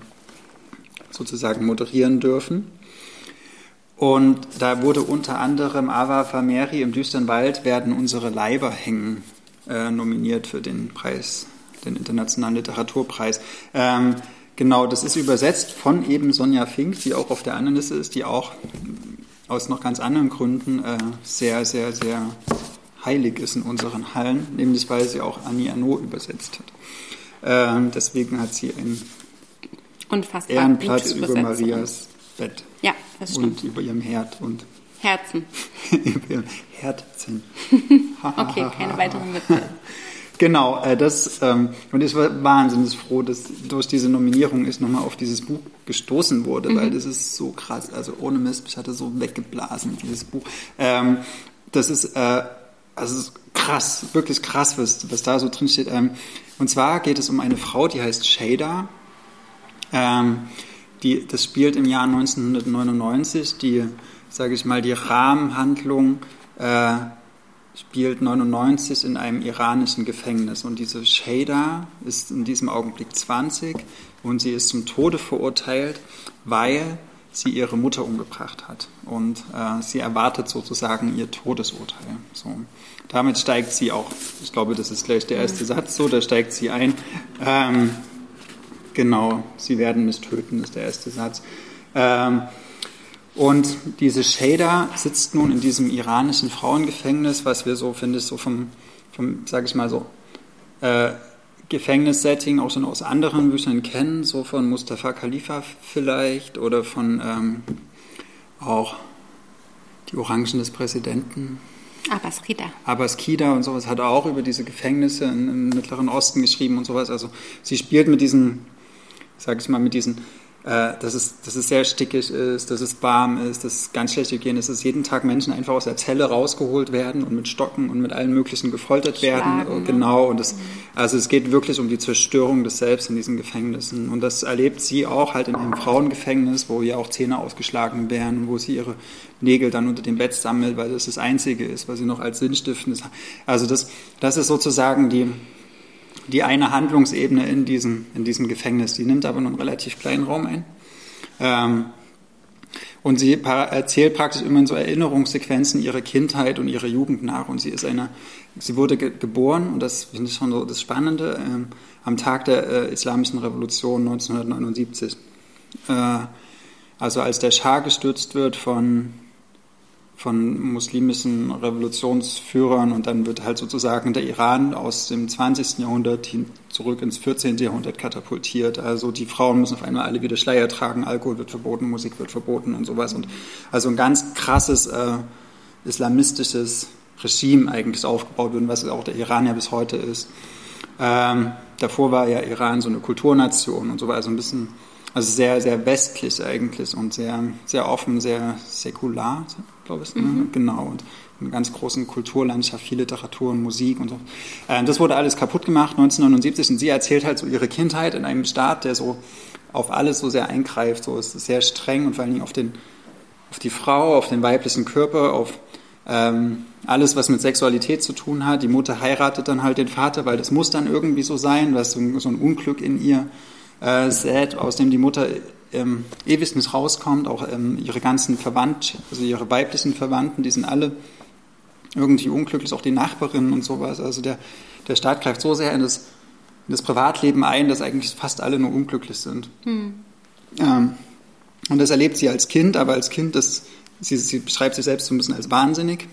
sozusagen moderieren dürfen. Und da wurde unter anderem Ava Fameri im Düsteren Wald werden unsere Leiber hängen äh, nominiert für den Preis, den Internationalen Literaturpreis. Ähm, genau, das ist übersetzt von eben Sonja Fink, die auch auf der anderen Liste ist, die auch aus noch ganz anderen Gründen äh, sehr, sehr, sehr heilig ist in unseren Hallen, nämlich weil sie auch Annie Arnaud übersetzt hat. Ähm, deswegen hat sie einen Unfassbar Ehrenplatz über. Marias Bett Ja, das stimmt. und über ihrem Herd und Herzen. über ihrem Herzen. Okay, keine weiteren Witze. Genau, äh, das, ähm, und ich war wahnsinnig froh, dass durch diese Nominierung ich nochmal auf dieses Buch gestoßen wurde, weil das ist so krass, also ohne Mist, ich hatte so weggeblasen, dieses Buch. Ähm, das ist, äh, also krass, wirklich krass, was, was da so drin steht. Ähm, und zwar geht es um eine Frau, die heißt Shada. Die, das spielt im Jahr 1999. Die, sage ich mal, die Rahmenhandlung äh, spielt 99 in einem iranischen Gefängnis. Und diese Shada ist in diesem Augenblick 20 und sie ist zum Tode verurteilt, weil sie ihre Mutter umgebracht hat. Und äh, sie erwartet sozusagen ihr Todesurteil. So. Damit steigt sie auch, ich glaube, das ist gleich der erste Satz so, da steigt sie ein. Ähm, Genau, sie werden mich töten, ist der erste Satz. Ähm, und diese Shader sitzt nun in diesem iranischen Frauengefängnis, was wir so, finde ich, so vom, vom sage ich mal so, äh, Gefängnissetting auch schon aus anderen Büchern kennen, so von Mustafa Khalifa vielleicht oder von ähm, auch die Orangen des Präsidenten. Aber es geht da. Abbas Kida und sowas hat auch über diese Gefängnisse im, Mittleren Osten geschrieben und sowas. Also sie spielt mit diesen, sag ich mal, mit diesen, dass, es, dass es sehr stickig ist, dass es warm ist, dass es ganz schlecht Hygiene ist, dass jeden Tag Menschen einfach aus der Zelle rausgeholt werden und mit Stocken und mit allen möglichen gefoltert werden. Schlagen, ne? Genau. Und das, also es geht wirklich um die Zerstörung des Selbst in diesen Gefängnissen. Und das erlebt sie auch halt in einem Frauengefängnis, wo ihr auch Zähne ausgeschlagen werden wo sie ihre Nägel dann unter dem Bett sammelt, weil das das Einzige ist, was sie noch als sinnstiftendes hat. Also das, das ist sozusagen die, die eine Handlungsebene in diesem, in diesem Gefängnis. Die nimmt aber nur einen relativ kleinen Raum ein. Ähm, und sie erzählt praktisch immer in so Erinnerungssequenzen ihre Kindheit und ihre Jugend nach. Und sie ist eine, sie wurde ge geboren, und das finde ich schon so das Spannende, ähm, am Tag der äh, Islamischen Revolution 1979. Äh, also als der Schah gestürzt wird von von muslimischen Revolutionsführern und dann wird halt sozusagen der Iran aus dem 20. Jahrhundert hin zurück ins 14. Jahrhundert katapultiert. Also die Frauen müssen auf einmal alle wieder Schleier tragen, Alkohol wird verboten, Musik wird verboten und sowas. Und also ein ganz krasses, äh, islamistisches Regime eigentlich aufgebaut wird, was auch der Iran ja bis heute ist. Ähm, davor war ja Iran so eine Kulturnation und so weiter, so ein bisschen, also sehr, sehr westlich eigentlich und sehr, sehr offen, sehr säkular, glaube ich. Ne? Mhm. Genau. Und eine ganz großen Kulturlandschaft, viel Literatur und Musik und so. Äh, das wurde alles kaputt gemacht 1979 und sie erzählt halt so ihre Kindheit in einem Staat, der so auf alles so sehr eingreift, so ist sehr streng und vor allen Dingen auf, den, auf die Frau, auf den weiblichen Körper, auf ähm, alles, was mit Sexualität zu tun hat. Die Mutter heiratet dann halt den Vater, weil das muss dann irgendwie so sein, was so, so ein Unglück in ihr äh, sät, aus dem die Mutter ähm, ewig nicht rauskommt. Auch ähm, ihre ganzen Verwandten, also ihre weiblichen Verwandten, die sind alle irgendwie unglücklich, auch die Nachbarinnen und sowas. Also der, der Staat greift so sehr in das, in das Privatleben ein, dass eigentlich fast alle nur unglücklich sind. Hm. Ähm, und das erlebt sie als Kind, aber als Kind, das, sie, sie beschreibt sich selbst so ein bisschen als wahnsinnig,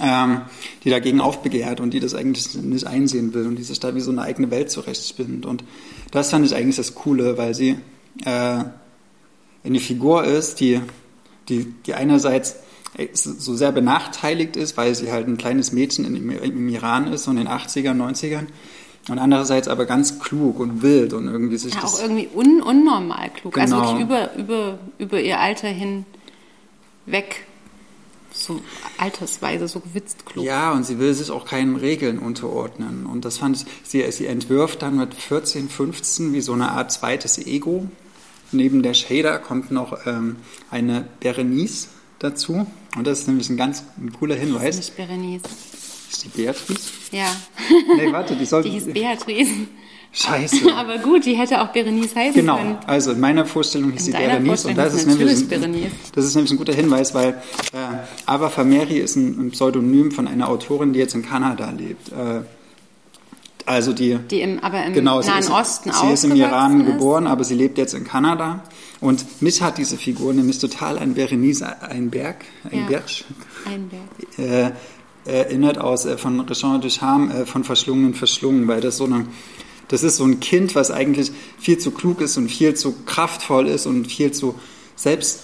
ähm, die dagegen aufbegehrt und die das eigentlich nicht einsehen will und diese Stadt wie so eine eigene Welt zurechtspinnt. Und das fand ich eigentlich das Coole, weil sie äh, eine Figur ist, die, die, die einerseits so sehr benachteiligt ist, weil sie halt ein kleines Mädchen im, im Iran ist, so in den 80ern, 90ern. Und andererseits aber ganz klug und wild und irgendwie sich ja, auch irgendwie un unnormal klug. Also genau. Also wirklich über, über, über ihr Alter hin weg. So altersweise, so gewitzt klug. Ja, und sie will sich auch keinen Regeln unterordnen. Und das fand ich, sie, sie entwirft dann mit 14, 15 wie so eine Art zweites Ego. Neben der Shader kommt noch ähm, eine Berenice, dazu. Und das ist nämlich ein ganz cooler Hinweis. Das ist nicht Berenice. Ist die Beatrice? Ja. Nee, warte, die sollte. Die ist Beatrice. Scheiße. Aber gut, die hätte auch Berenice heißen genau. können. Genau, also in meiner Vorstellung ist sie Berenice und das ist, nämlich ein, das ist nämlich ein guter Hinweis, weil äh, Ava Fameri ist ein, ein, Pseudonym von einer Autorin, die jetzt in Kanada lebt. Äh, also die, die im, aber im genau, Nahen ist, Osten Sie ist im Iran ist. geboren, aber sie lebt jetzt in Kanada. Und mich hat diese Figur nämlich total an Berenice Einberg, Einberg, ja, Einberg. Äh, erinnert aus äh, von Richard Duchamp äh, von Verschlungen Verschlungen, weil das so eine das ist so ein Kind, was eigentlich viel zu klug ist und viel zu kraftvoll ist und viel zu selbst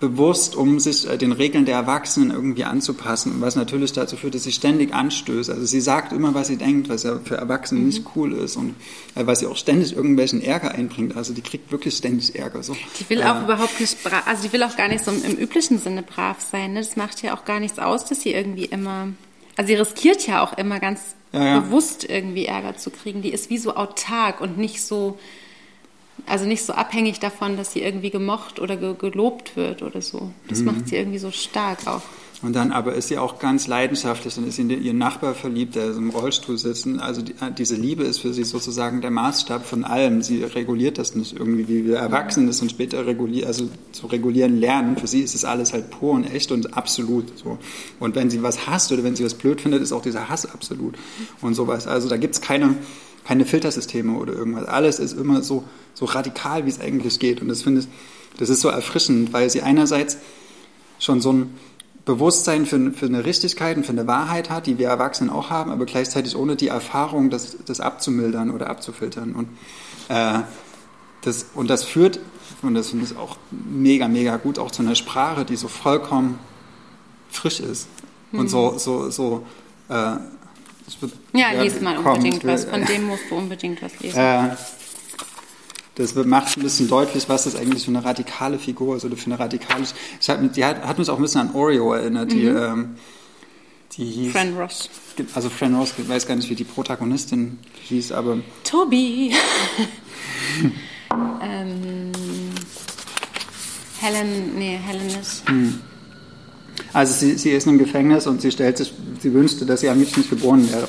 bewusst, um sich äh, den Regeln der Erwachsenen irgendwie anzupassen, was natürlich dazu führt, dass sie ständig anstößt. Also sie sagt immer, was sie denkt, was ja für Erwachsene mhm. nicht cool ist und äh, was sie auch ständig irgendwelchen Ärger einbringt. Also die kriegt wirklich ständig Ärger. So. Die will auch äh, überhaupt nicht, also die will auch gar nicht so im üblichen Sinne brav sein. Ne? Das macht ja auch gar nichts aus, dass sie irgendwie immer, also sie riskiert ja auch immer ganz ja, ja. bewusst irgendwie Ärger zu kriegen. Die ist wie so autark und nicht so also nicht so abhängig davon, dass sie irgendwie gemocht oder ge gelobt wird oder so. Das mhm. macht sie irgendwie so stark auch. Und dann aber ist sie auch ganz leidenschaftlich, dann ist sie in ihren Nachbar verliebt, der im Rollstuhl sitzt. Also die, äh, diese Liebe ist für sie sozusagen der Maßstab von allem. Sie reguliert das nicht irgendwie, wie wir Erwachsene das und später regulieren, also zu regulieren lernen. Für sie ist das alles halt pur und echt und absolut. So. Und wenn sie was hasst oder wenn sie was blöd findet, ist auch dieser Hass absolut. Und sowas. Also da gibt es keine, keine Filtersysteme oder irgendwas. Alles ist immer so, so radikal, wie es eigentlich geht. Und das finde ich, das ist so erfrischend, weil sie einerseits schon so ein Bewusstsein für, für eine Richtigkeit und für eine Wahrheit hat, die wir Erwachsenen auch haben, aber gleichzeitig ohne die Erfahrung, das, das abzumildern oder abzufiltern. Und, äh, das, und das führt, und das finde ich auch mega, mega gut, auch zu einer Sprache, die so vollkommen frisch ist. Mhm. Und so, so, so äh, ja, lies mal unbedingt was. Von dem musst du unbedingt was lesen. Äh, das macht ein bisschen deutlich, was das eigentlich für eine radikale Figur ist oder für eine radikale. Ich hab, die hat, hat mich auch ein bisschen an Oreo erinnert, die, mhm. ähm, die hieß. Fran Ross. Also Fran Ross, ich weiß gar nicht, wie die Protagonistin hieß, aber. Toby! ähm, Helen, nee, Helen ist. Hm. Also sie, sie ist im Gefängnis und sie stellt sich, sie wünschte, dass sie am liebsten nicht geboren wäre.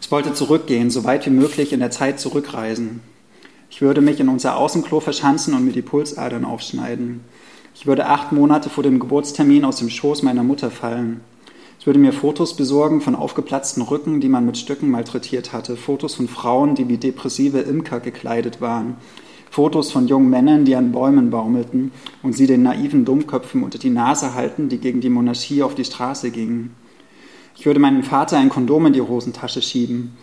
Ich wollte zurückgehen, so weit wie möglich in der Zeit zurückreisen. Ich würde mich in unser Außenklo verschanzen und mir die Pulsadern aufschneiden. Ich würde acht Monate vor dem Geburtstermin aus dem Schoß meiner Mutter fallen. Ich würde mir Fotos besorgen von aufgeplatzten Rücken, die man mit Stücken malträtiert hatte, Fotos von Frauen, die wie depressive Imker gekleidet waren, Fotos von jungen Männern, die an Bäumen baumelten und sie den naiven Dummköpfen unter die Nase halten, die gegen die Monarchie auf die Straße gingen. Ich würde meinem Vater ein Kondom in die Hosentasche schieben.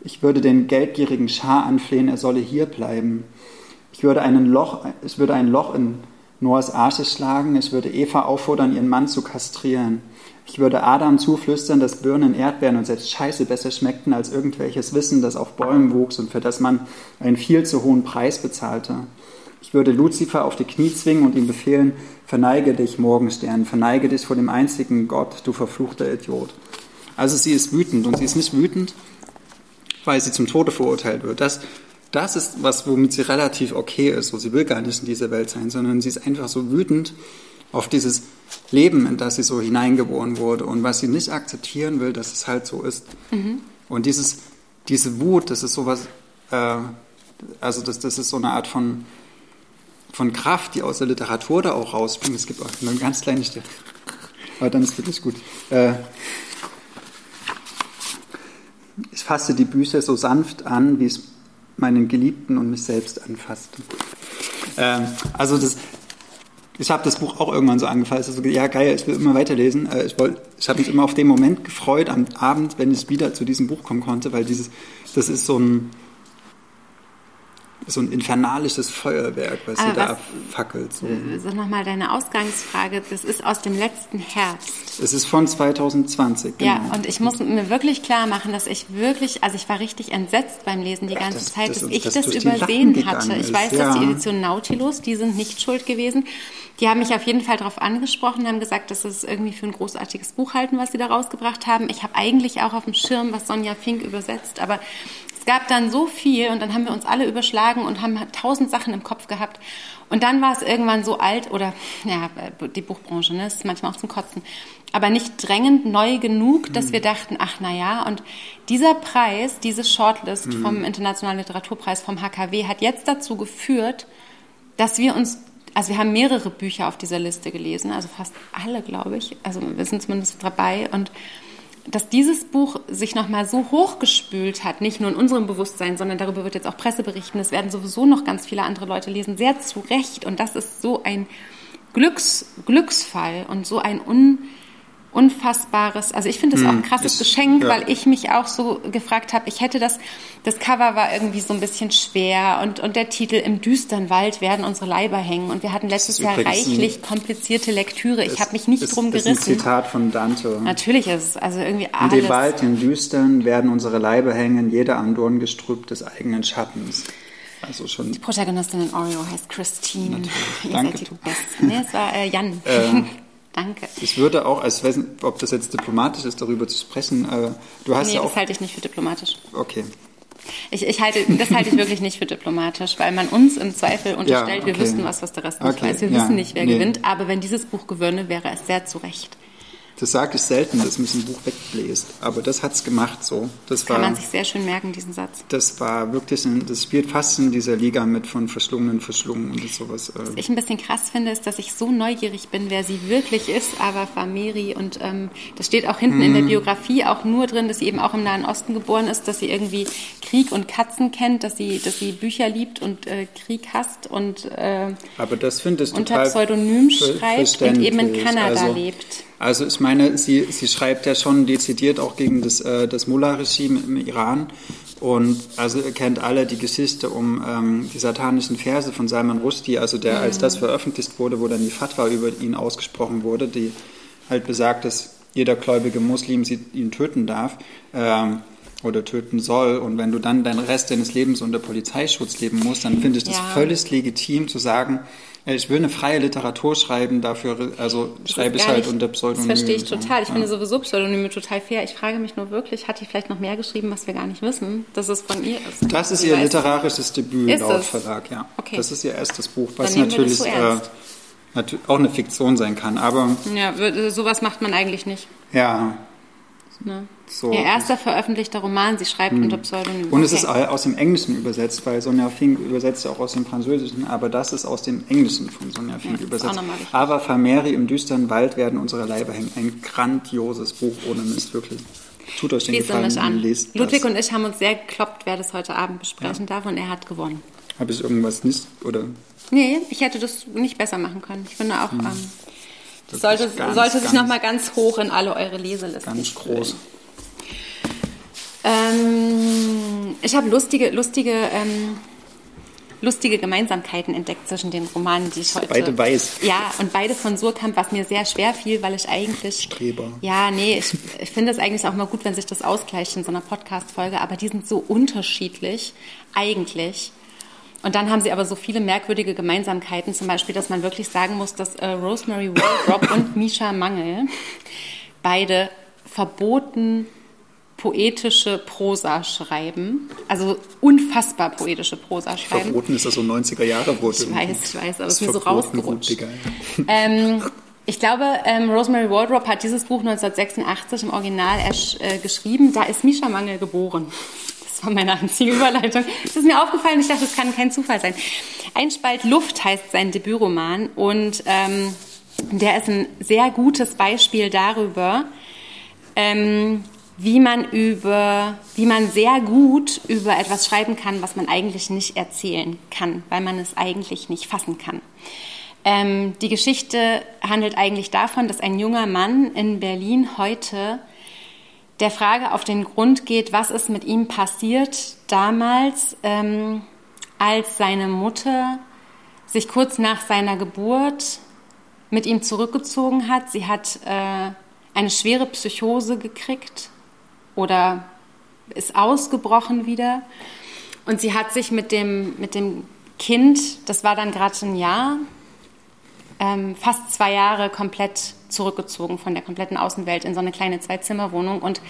Ich würde den geldgierigen Schar anflehen, er solle hier bleiben. Ich würde, einen Loch, ich würde ein Loch in Noahs Arche schlagen, ich würde Eva auffordern, ihren Mann zu kastrieren. Ich würde Adam zuflüstern, dass Birnen, Erdbeeren und selbst Scheiße besser schmeckten als irgendwelches Wissen, das auf Bäumen wuchs und für das man einen viel zu hohen Preis bezahlte. Ich würde Luzifer auf die Knie zwingen und ihm befehlen, verneige dich, Morgenstern, verneige dich vor dem einzigen Gott, du verfluchter Idiot. Also sie ist wütend und sie ist nicht wütend, weil sie zum Tode verurteilt wird. Das, das ist was, womit sie relativ okay ist. So, sie will gar nicht in dieser Welt sein, sondern sie ist einfach so wütend auf dieses Leben, in das sie so hineingeboren wurde und was sie nicht akzeptieren will, dass es halt so ist. Mhm. Und dieses, diese Wut, das ist sowas, äh, also das, das ist so eine Art von, von Kraft, die aus der Literatur da auch rausspringt. Es gibt auch eine ganz kleine Stelle, aber dann ist wirklich gut. Äh, ich fasste die Bücher so sanft an, wie es meinen Geliebten und mich selbst anfasste. Ähm, also das, ich habe das Buch auch irgendwann so angefasst. Also, ja, geil, ich will immer weiterlesen. Äh, ich, ich habe mich immer auf den Moment gefreut am Abend, wenn ich wieder zu diesem Buch kommen konnte, weil dieses, das ist so ein, so ein infernalisches Feuerwerk, was Aber sie da fackelt. So. Sag nochmal deine Ausgangsfrage. Das ist aus dem letzten Herbst. Es ist von 2020. Genau. Ja, und ich muss mir wirklich klar machen, dass ich wirklich, also ich war richtig entsetzt beim Lesen die ganze das, Zeit, dass das, ich das, das übersehen hatte. Ich weiß, ja. dass die Edition Nautilus, die sind nicht schuld gewesen. Die haben mich auf jeden Fall darauf angesprochen, haben gesagt, dass es irgendwie für ein großartiges Buch halten, was sie da rausgebracht haben. Ich habe eigentlich auch auf dem Schirm, was Sonja Fink übersetzt, aber es gab dann so viel und dann haben wir uns alle überschlagen und haben tausend Sachen im Kopf gehabt. Und dann war es irgendwann so alt oder, ja, die Buchbranche, ne, ist manchmal auch zum Kotzen, aber nicht drängend neu genug, dass wir dachten, ach na ja, und dieser Preis, diese Shortlist mhm. vom Internationalen Literaturpreis vom HKW hat jetzt dazu geführt, dass wir uns also wir haben mehrere Bücher auf dieser Liste gelesen, also fast alle, glaube ich. Also wir sind zumindest dabei und dass dieses Buch sich nochmal so hochgespült hat, nicht nur in unserem Bewusstsein, sondern darüber wird jetzt auch Presse berichten, es werden sowieso noch ganz viele andere Leute lesen, sehr zu Recht. Und das ist so ein Glücks, Glücksfall und so ein un, unfassbares, also ich finde das auch ein hm, krasses ist, Geschenk, ja. weil ich mich auch so gefragt habe, ich hätte das, das Cover war irgendwie so ein bisschen schwer und, und der Titel Im düsteren Wald werden unsere Leiber hängen und wir hatten letztes Jahr reichlich ein, komplizierte Lektüre. Ich habe mich nicht ist, drum gerissen. Das ist ein Zitat von Dante. Natürlich ist es, also irgendwie alles. In dem Wald, im Düstern werden unsere Leiber hängen, jeder am Dorngestrüpp des eigenen Schattens. Also schon. Die Protagonistin in Oreo heißt Christine. Natürlich. Ihr Danke. seid die Besten. Nee, es war äh, Jan. Ähm, Danke. Ich würde auch, weiß nicht, ob das jetzt diplomatisch ist, darüber zu sprechen. Äh, du hast nee, ja auch, das halte ich nicht für diplomatisch. Okay. Ich, ich halte, das halte ich wirklich nicht für diplomatisch, weil man uns im Zweifel unterstellt, ja, okay. wir wüssten was, was der Rest nicht okay. weiß. Wir ja, wissen nicht, wer nee. gewinnt, aber wenn dieses Buch gewönne, wäre es sehr zu Recht. Das sage ich selten, dass mich ein Buch wegbläst. Aber das hat es gemacht so. Das Kann war, man sich sehr schön merken, diesen Satz. Das war wirklich, ein, das spielt fast in dieser Liga mit von Verschlungenen verschlungen und sowas. Äh. Was ich ein bisschen krass finde, ist, dass ich so neugierig bin, wer sie wirklich ist, aber Fameri. Und ähm, das steht auch hinten hm. in der mhm. Biografie auch nur drin, dass sie eben auch im Nahen Osten geboren ist, dass sie irgendwie Krieg und Katzen kennt, dass sie, dass sie Bücher liebt und äh, Krieg hasst und äh, aber das unter Pseudonym schreibt und eben in Kanada also, lebt. Also ich meine, sie, sie schreibt ja schon dezidiert auch gegen das, äh, das Mullah-Regime im Iran. Und also ihr kennt alle die Geschichte um ähm, die satanischen Verse von Salman Rushdie, also der, als das veröffentlicht wurde, wo dann die Fatwa über ihn ausgesprochen wurde, die halt besagt, dass jeder gläubige Muslim sie, ihn töten darf ähm, oder töten soll. Und wenn du dann den Rest deines Lebens unter Polizeischutz leben musst, dann finde ich das ja. völlig legitim zu sagen, ich will eine freie Literatur schreiben, dafür also schreibe ich halt nicht, unter Pseudonym. Das verstehe ich total. Ich ja. finde sowieso Pseudonyme total fair. Ich frage mich nur wirklich, hat die vielleicht noch mehr geschrieben, was wir gar nicht wissen, dass es von ihr ist? Das ist ihr literarisches Debüt ist laut es? Verlag, ja. Okay. Das ist ihr erstes Buch, was natürlich so äh, auch eine Fiktion sein kann, aber... Ja, sowas macht man eigentlich nicht. Ja, Ne? So. Ihr erster veröffentlichter Roman, sie schreibt hm. unter Pseudonym. Und es ist aus dem Englischen übersetzt, weil Sonja Fink übersetzt ja auch aus dem Französischen, aber das ist aus dem Englischen von Sonja Fink ja, übersetzt. Aber Fameri im düsteren Wald werden unsere Leiber hängen. Ein grandioses Buch ohne Mist, wirklich. Tut euch den Lest Gefallen an. lest Ludwig das. und ich haben uns sehr gekloppt, wer das heute Abend besprechen ja. darf und er hat gewonnen. Habe ich irgendwas nicht, oder? Nee, ich hätte das nicht besser machen können. Ich finde auch... Hm. Ähm, sollte, ganz, sollte sich nochmal ganz hoch in alle eure Leselisten Ganz groß. Ähm, ich habe lustige, lustige ähm, lustige Gemeinsamkeiten entdeckt zwischen den Romanen, die ich heute. Beide weiß. Ja, und beide von Surkamp, was mir sehr schwer fiel, weil ich eigentlich. Streber. Ja, nee, ich, ich finde es eigentlich auch mal gut, wenn sich das ausgleicht in so einer Podcast-Folge, aber die sind so unterschiedlich, eigentlich. Und dann haben sie aber so viele merkwürdige Gemeinsamkeiten, zum Beispiel, dass man wirklich sagen muss, dass äh, Rosemary Waldrop und Misha Mangel beide verboten poetische Prosa schreiben. Also unfassbar poetische Prosa schreiben. Verboten ist das so 90er Jahre Wort. Ich weiß, ich weiß, aber es ist mir so rausgerutscht. Ähm, ich glaube, ähm, Rosemary Wardrop hat dieses Buch 1986 im Original ersch, äh, geschrieben. Da ist Misha Mangel geboren. Das war meine einzige Überleitung. Das ist mir aufgefallen. Ich dachte, das kann kein Zufall sein. Ein Spalt Luft heißt sein Debütroman und ähm, der ist ein sehr gutes Beispiel darüber, ähm, wie man über, wie man sehr gut über etwas schreiben kann, was man eigentlich nicht erzählen kann, weil man es eigentlich nicht fassen kann. Ähm, die Geschichte handelt eigentlich davon, dass ein junger Mann in Berlin heute der Frage auf den Grund geht, was ist mit ihm passiert damals, ähm, als seine Mutter sich kurz nach seiner Geburt mit ihm zurückgezogen hat. Sie hat äh, eine schwere Psychose gekriegt oder ist ausgebrochen wieder. Und sie hat sich mit dem, mit dem Kind, das war dann gerade ein Jahr, ähm, fast zwei Jahre komplett zurückgezogen von der kompletten Außenwelt in so eine kleine Zwei-Zimmer-Wohnung. Und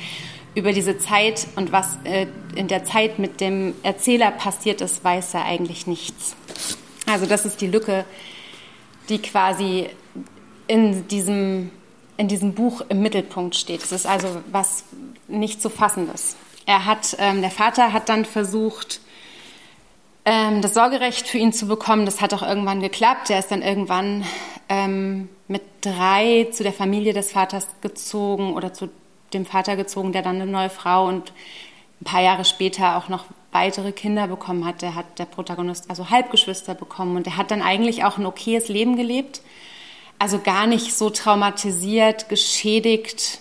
über diese Zeit und was äh, in der Zeit mit dem Erzähler passiert ist, weiß er eigentlich nichts. Also das ist die Lücke, die quasi in diesem, in diesem Buch im Mittelpunkt steht. Es ist also was nicht zu fassendes. Er hat, ähm, der Vater hat dann versucht, ähm, das Sorgerecht für ihn zu bekommen. Das hat auch irgendwann geklappt. Er ist dann irgendwann ähm, mit drei zu der Familie des Vaters gezogen oder zu dem Vater gezogen, der dann eine neue Frau und ein paar Jahre später auch noch weitere Kinder bekommen hat. Der hat der Protagonist also Halbgeschwister bekommen und er hat dann eigentlich auch ein okayes Leben gelebt. Also gar nicht so traumatisiert, geschädigt,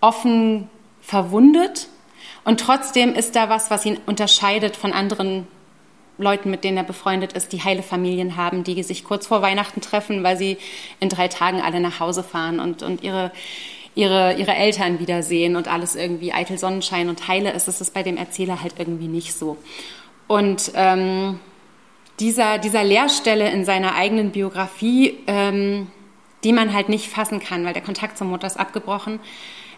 offen verwundet. Und trotzdem ist da was, was ihn unterscheidet von anderen Leuten, mit denen er befreundet ist, die heile Familien haben, die sich kurz vor Weihnachten treffen, weil sie in drei Tagen alle nach Hause fahren und, und ihre, ihre, ihre Eltern wiedersehen und alles irgendwie eitel Sonnenschein und heile ist. Das ist bei dem Erzähler halt irgendwie nicht so. Und ähm, dieser, dieser Leerstelle in seiner eigenen Biografie, ähm, die man halt nicht fassen kann, weil der Kontakt zur Mutter ist abgebrochen.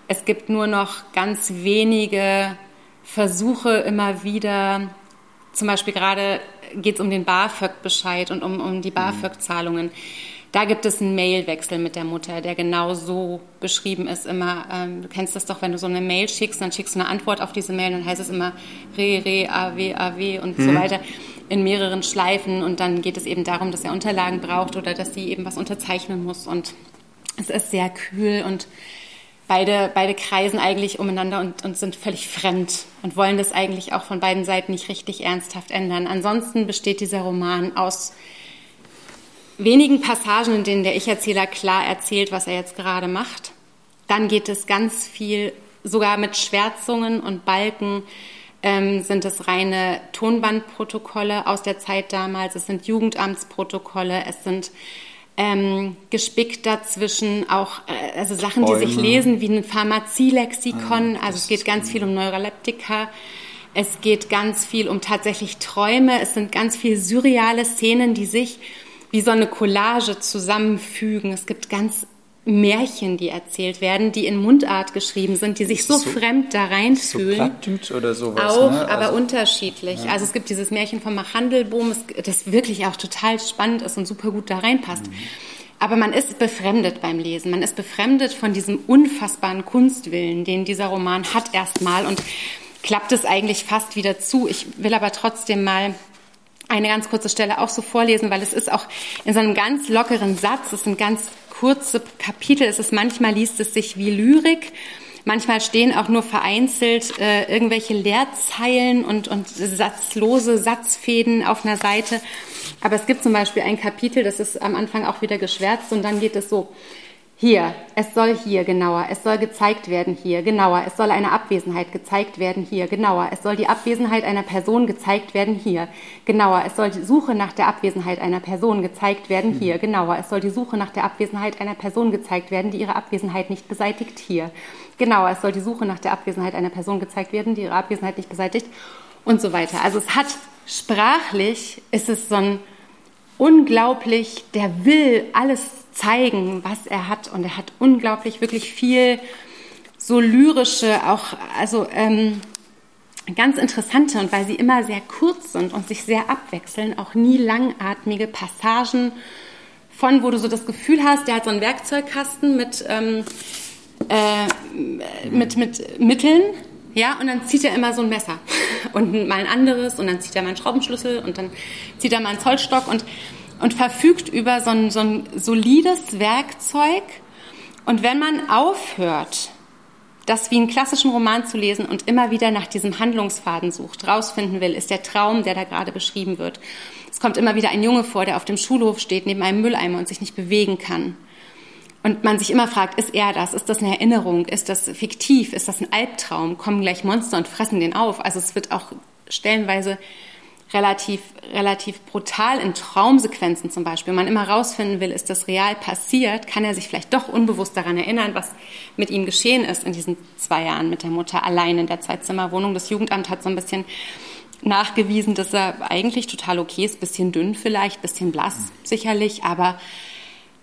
Es gibt nur noch ganz wenige Versuche immer wieder, zum Beispiel gerade geht es um den BAföG-Bescheid und um, um die BAföG-Zahlungen. Da gibt es einen Mailwechsel mit der Mutter, der genau so beschrieben ist. Immer, ähm, du kennst das doch, wenn du so eine Mail schickst, dann schickst du eine Antwort auf diese Mail, dann heißt es immer Re, Re, AW, AW und mhm. so weiter in mehreren Schleifen. Und dann geht es eben darum, dass er Unterlagen braucht oder dass sie eben was unterzeichnen muss. Und es ist sehr kühl und beide, beide kreisen eigentlich umeinander und, und sind völlig fremd und wollen das eigentlich auch von beiden Seiten nicht richtig ernsthaft ändern. Ansonsten besteht dieser Roman aus wenigen Passagen, in denen der Ich-Erzähler klar erzählt, was er jetzt gerade macht. Dann geht es ganz viel, sogar mit Schwärzungen und Balken, ähm, sind es reine Tonbandprotokolle aus der Zeit damals, es sind Jugendamtsprotokolle, es sind ähm, gespickt dazwischen auch äh, also Sachen, Träume. die sich lesen wie ein Pharmazielexikon. Ah, also es geht ganz viel um Neuroleptika. Es geht ganz viel um tatsächlich Träume. Es sind ganz viel surreale Szenen, die sich wie so eine Collage zusammenfügen. Es gibt ganz Märchen, die erzählt werden, die in Mundart geschrieben sind, die sich so, so fremd da reinfühlen. So Plattdüt oder sowas. Auch, ne? aber also, unterschiedlich. Ja. Also es gibt dieses Märchen von Machandelboom, das wirklich auch total spannend ist und super gut da reinpasst. Mhm. Aber man ist befremdet beim Lesen. Man ist befremdet von diesem unfassbaren Kunstwillen, den dieser Roman hat erstmal und klappt es eigentlich fast wieder zu. Ich will aber trotzdem mal eine ganz kurze Stelle auch so vorlesen, weil es ist auch in so einem ganz lockeren Satz, es sind ganz kurze Kapitel. Es ist manchmal liest es sich wie Lyrik. Manchmal stehen auch nur vereinzelt äh, irgendwelche Leerzeilen und, und satzlose Satzfäden auf einer Seite. Aber es gibt zum Beispiel ein Kapitel, das ist am Anfang auch wieder geschwärzt und dann geht es so. Hier, es soll hier genauer, es soll gezeigt werden hier genauer, es soll eine Abwesenheit gezeigt werden hier genauer, es soll die Abwesenheit einer Person gezeigt werden hier genauer, es soll die Suche nach der Abwesenheit einer Person gezeigt werden hier genauer, es soll die Suche nach der Abwesenheit einer Person gezeigt werden, die ihre Abwesenheit nicht beseitigt hier genauer, es soll die Suche nach der Abwesenheit einer Person gezeigt werden, die ihre Abwesenheit nicht beseitigt und so weiter. Also es hat sprachlich, ist es so ein unglaublich, der will alles zeigen, was er hat. Und er hat unglaublich wirklich viel so lyrische, auch also ähm, ganz interessante und weil sie immer sehr kurz sind und sich sehr abwechseln, auch nie langatmige Passagen von, wo du so das Gefühl hast, der hat so einen Werkzeugkasten mit, ähm, äh, mit, mit Mitteln, ja, und dann zieht er immer so ein Messer und mal ein anderes und dann zieht er mal einen Schraubenschlüssel und dann zieht er mal einen Zollstock und und verfügt über so ein, so ein solides Werkzeug. Und wenn man aufhört, das wie einen klassischen Roman zu lesen und immer wieder nach diesem Handlungsfaden sucht, rausfinden will, ist der Traum, der da gerade beschrieben wird. Es kommt immer wieder ein Junge vor, der auf dem Schulhof steht, neben einem Mülleimer und sich nicht bewegen kann. Und man sich immer fragt, ist er das? Ist das eine Erinnerung? Ist das fiktiv? Ist das ein Albtraum? Kommen gleich Monster und fressen den auf? Also es wird auch stellenweise relativ, relativ brutal in Traumsequenzen zum Beispiel. Man immer rausfinden will, ist das real passiert, kann er sich vielleicht doch unbewusst daran erinnern, was mit ihm geschehen ist in diesen zwei Jahren mit der Mutter allein in der Zweizimmerwohnung. Das Jugendamt hat so ein bisschen nachgewiesen, dass er eigentlich total okay ist, bisschen dünn vielleicht, bisschen blass sicherlich, aber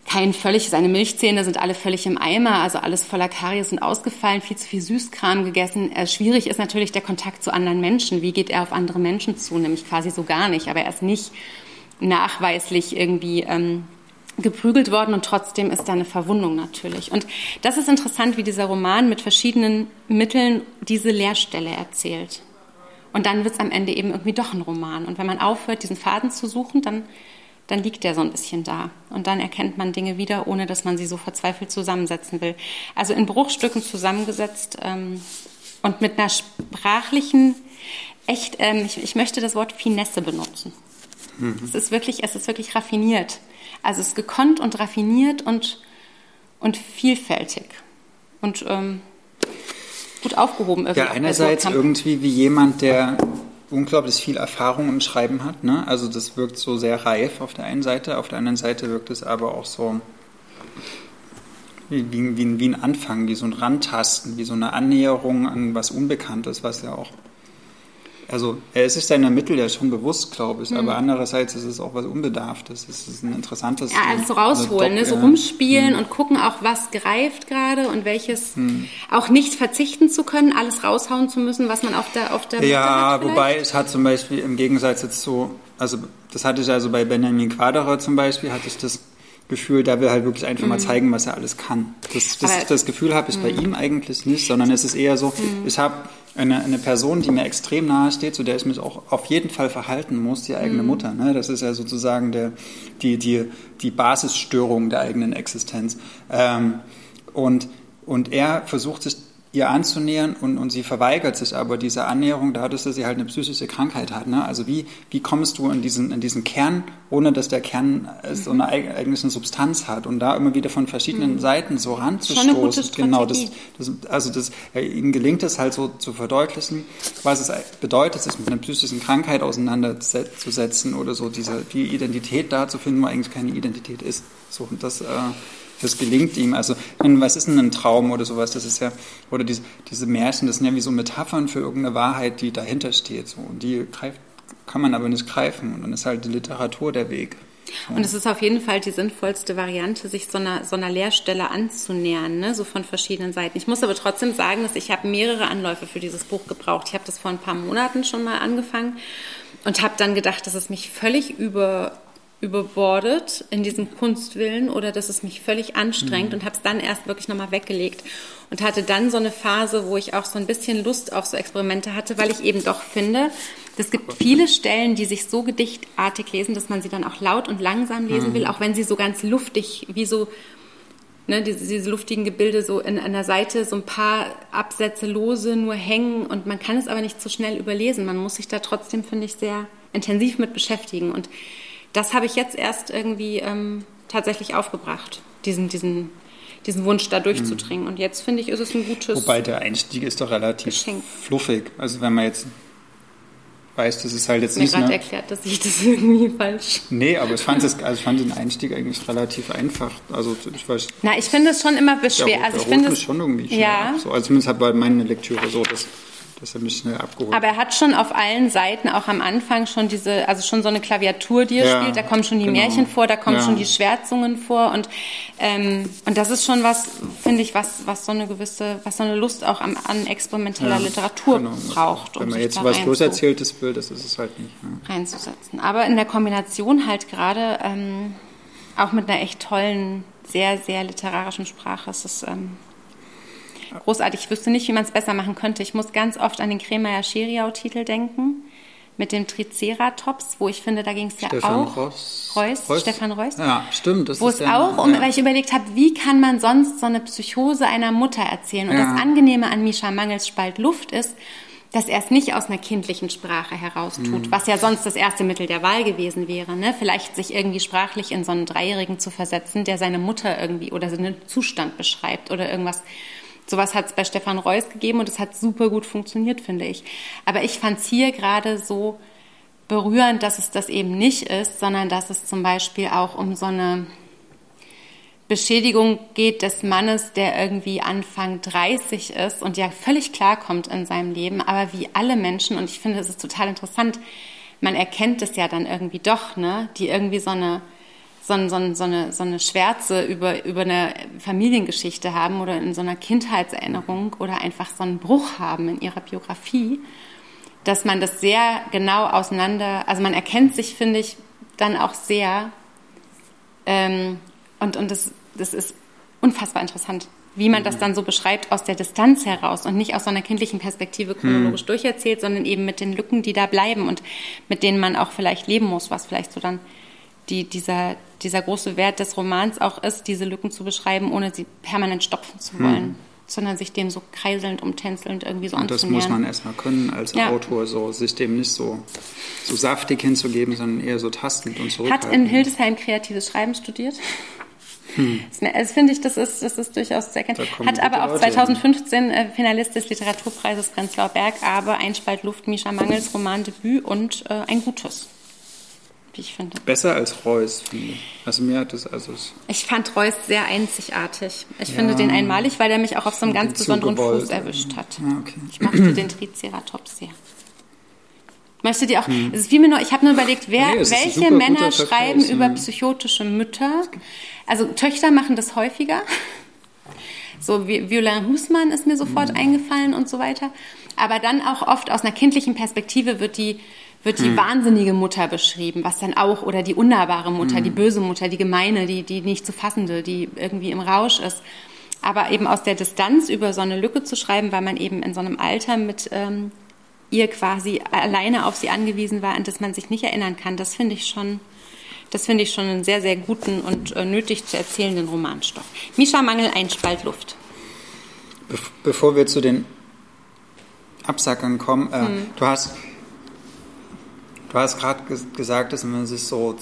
kein völlig, seine Milchzähne sind alle völlig im Eimer, also alles voller Karies und ausgefallen, viel zu viel Süßkram gegessen. Äh, schwierig ist natürlich der Kontakt zu anderen Menschen. Wie geht er auf andere Menschen zu? Nämlich quasi so gar nicht, aber er ist nicht nachweislich irgendwie ähm, geprügelt worden und trotzdem ist da eine Verwundung natürlich. Und das ist interessant, wie dieser Roman mit verschiedenen Mitteln diese Leerstelle erzählt. Und dann wird es am Ende eben irgendwie doch ein Roman. Und wenn man aufhört, diesen Faden zu suchen, dann dann liegt der so ein bisschen da. Und dann erkennt man Dinge wieder, ohne dass man sie so verzweifelt zusammensetzen will. Also in Bruchstücken zusammengesetzt ähm, und mit einer sprachlichen, echt, ähm, ich, ich, möchte das Wort Finesse benutzen. Mhm. Es ist wirklich, es ist wirklich raffiniert. Also es ist gekonnt und raffiniert und, und vielfältig. Und ähm, gut aufgehoben irgendwie. Ja, einerseits irgendwie wie jemand, der unglaublich viel Erfahrung im Schreiben hat. Ne? Also das wirkt so sehr reif auf der einen Seite, auf der anderen Seite wirkt es aber auch so wie, wie, wie, ein Anfang, wie so ein Rantasten, wie so eine Annäherung an was Unbekanntes, was ja auch also er ist sich seiner Mittel ja schon bewusst, glaube ich, mhm. aber andererseits ist es auch was Unbedarftes. Es ist ein interessantes... Ja, also rausholen, ne? so rumspielen mhm. und gucken auch, was greift gerade und welches mhm. auch nicht verzichten zu können, alles raushauen zu müssen, was man auf der auf der Ja, hat wobei es hat zum Beispiel im Gegensatz jetzt so, also das hatte ich also bei Benjamin Quaderer zum Beispiel, hatte ich das Gefühl, da will halt wirklich einfach mal mhm. zeigen, was er alles kann. Das, das, das Gefühl habe ich bei mhm. ihm eigentlich nicht, sondern es ist eher so, mhm. ich habe eine, eine Person, die mir extrem nahe steht, zu der ich mich auch auf jeden Fall verhalten muss, die eigene mhm. Mutter. Ne? Das ist ja sozusagen der, die, die, die Basisstörung der eigenen Existenz. Ähm, und, und er versucht sich ihr anzunähern und, und sie verweigert sich aber dieser Annäherung dadurch, dass sie halt eine psychische Krankheit hat. Ne? Also wie, wie kommst du in diesen, in diesen Kern, ohne dass der Kern so eine eigentliche Substanz hat und da immer wieder von verschiedenen mhm. Seiten so ranzustoßen. Genau, das, das, also das, äh, ihnen gelingt es halt so zu verdeutlichen, was es bedeutet, sich mit einer psychischen Krankheit auseinanderzusetzen oder so diese, die Identität da zu finden, wo eigentlich keine Identität ist. So, und das, äh, das gelingt ihm. Also, was ist denn ein Traum oder sowas? Das ist ja, oder diese, diese Märchen, das sind ja wie so Metaphern für irgendeine Wahrheit, die dahinter steht. So. Und die greift, kann man aber nicht greifen. Und dann ist halt die Literatur der Weg. Und es ist auf jeden Fall die sinnvollste Variante, sich so einer, so einer Lehrstelle anzunähern, ne? so von verschiedenen Seiten. Ich muss aber trotzdem sagen, dass ich habe mehrere Anläufe für dieses Buch gebraucht. Ich habe das vor ein paar Monaten schon mal angefangen und habe dann gedacht, dass es mich völlig über überbordet in diesem Kunstwillen oder dass es mich völlig anstrengt mhm. und habe es dann erst wirklich nochmal weggelegt und hatte dann so eine Phase, wo ich auch so ein bisschen Lust auf so Experimente hatte, weil ich eben doch finde, es gibt viele Stellen, die sich so gedichtartig lesen, dass man sie dann auch laut und langsam lesen mhm. will, auch wenn sie so ganz luftig, wie so ne, diese, diese luftigen Gebilde so in, der Seite so ein paar Absätze lose nur hängen und man kann es aber nicht so schnell überlesen. Man muss sich da trotzdem, finde ich, sehr intensiv mit beschäftigen und das habe ich jetzt erst irgendwie ähm, tatsächlich aufgebracht. Diesen, diesen, diesen Wunsch da durchzudringen. Und jetzt finde ich, ist es ein gutes. Wobei der Einstieg ist doch relativ Geschenk. fluffig. Also wenn man jetzt weiß, das ist halt jetzt mir nicht. gerade Ne, erklärt, dass ich das irgendwie falsch. nee, aber ich fand, das, also ich fand den Einstieg eigentlich relativ einfach. Also ich weiß, Na, ich finde es schon immer beschwer. Also ich finde es. schon irgendwie schnell Ja. So, also zumindest hat bei meiner Lektüre so, dass, dass er mich schnell abgeholt Aber er hat schon auf allen Seiten, auch am Anfang, schon diese, also schon so eine Klaviatur, die er Ja, spielt. Da kommen schon die genau. Märchen vor, da kommen Ja. schon die Schwärzungen vor und ähm, und das ist schon was, finde ich, was was so eine gewisse, was so eine Lust auch am, an experimenteller Ja, Literatur genau. braucht, um Wenn man jetzt was rein bloß zu- erzähltes will, das ist es halt nicht. Reinzusetzen. Aber in der Kombination halt gerade ähm, auch mit einer echt tollen, sehr, sehr literarischen Sprache ist es ähm, großartig. Ich wüsste nicht, wie man es besser machen könnte. Ich muss ganz oft an den Kremeyer Scheriau-Titel denken mit dem Triceratops, wo ich finde, da ging es ja Stefan auch. Reuss. Reus, Stefan Reuss. Ja, stimmt. Das Wo ist es auch, um, ja. weil ich überlegt habe, wie kann man sonst so eine Psychose einer Mutter erzählen? Und Ja. das Angenehme an Mischa Mangels Spalt Luft ist, dass er es nicht aus einer kindlichen Sprache heraus tut, Mhm. was ja sonst das erste Mittel der Wahl gewesen wäre. Ne? Vielleicht sich irgendwie sprachlich in so einen Dreijährigen zu versetzen, der seine Mutter irgendwie oder seinen Zustand beschreibt oder irgendwas. Sowas hat es bei Stefan Reuss gegeben und es hat super gut funktioniert, finde ich. Aber ich fand es hier gerade so berührend, dass es das eben nicht ist, sondern dass es zum Beispiel auch um so eine Beschädigung geht des Mannes, der irgendwie Anfang 30 ist und ja völlig klarkommt in seinem Leben, aber wie alle Menschen, und ich finde, es ist total interessant, man erkennt es ja dann irgendwie doch, ne, die irgendwie so eine, so, so, so eine, so eine Schwärze über, über eine Familiengeschichte haben oder in so einer Kindheitserinnerung oder einfach so einen Bruch haben in ihrer Biografie, dass man das sehr genau auseinander, also man erkennt sich, finde ich, dann auch sehr ähm, und, und das, das ist unfassbar interessant, wie man das dann so beschreibt aus der Distanz heraus und nicht aus so einer kindlichen Perspektive chronologisch durcherzählt, sondern eben mit den Lücken, die da bleiben und mit denen man auch vielleicht leben muss, was vielleicht so dann die, dieser, dieser große Wert des Romans auch ist, diese Lücken zu beschreiben, ohne sie permanent stopfen zu wollen, sondern sich dem so kreiselnd, umtänzelnd irgendwie so Und das muss man erstmal können als Ja. Autor, so, sich dem nicht so, so saftig hinzugeben, sondern eher so tastend und Hat zurückhaltend. in Hildesheim kreatives Schreiben studiert. Das mir- Das finde ich, das ist, das ist durchaus erkennbar. kommen Hat aber auch Leute hin. 2015 äh, Finalist des Literaturpreises Prenzlauer Berg, aber Einspalt Luft, Mischa Mangels Romandebüt und äh, ein gutes, wie ich finde. Besser als Reus, finde ich. Also mir hat das, also es- Ich fand Reuss sehr einzigartig. Ich finde den einmalig, weil er mich auch auf so einem ganz besonderen gewollt. Fuß erwischt hat. Ah, okay. Ich mochte den Triceratops sehr. Möchtet ihr auch, es ist wie mir nur, ich habe nur überlegt, wer, Hm. Es ein welche Männer schreiben Vergleich, über ja. psychotische Mütter? Also Töchter machen das häufiger. So wie Violain Husmann ist mir sofort Hm. eingefallen und so weiter. Aber dann auch oft aus einer kindlichen Perspektive wird die, wird Hm. die wahnsinnige Mutter beschrieben, was dann auch, oder die unnahbare Mutter, Hm. die böse Mutter, die gemeine, die, die nicht zu fassende, die irgendwie im Rausch ist. Aber eben aus der Distanz über so eine Lücke zu schreiben, weil man eben in so einem Alter mit ähm, ihr quasi alleine auf sie angewiesen war, an das man sich nicht erinnern kann, das finde ich schon, das finde ich schon einen sehr, sehr guten und äh, nötig zu erzählenden Romanstoff. Mischa Mangel, ein Spalt Luft. Bevor wir zu den Absackern kommen, äh, Hm. du hast, du hast gerade ges gesagt, dass man sich so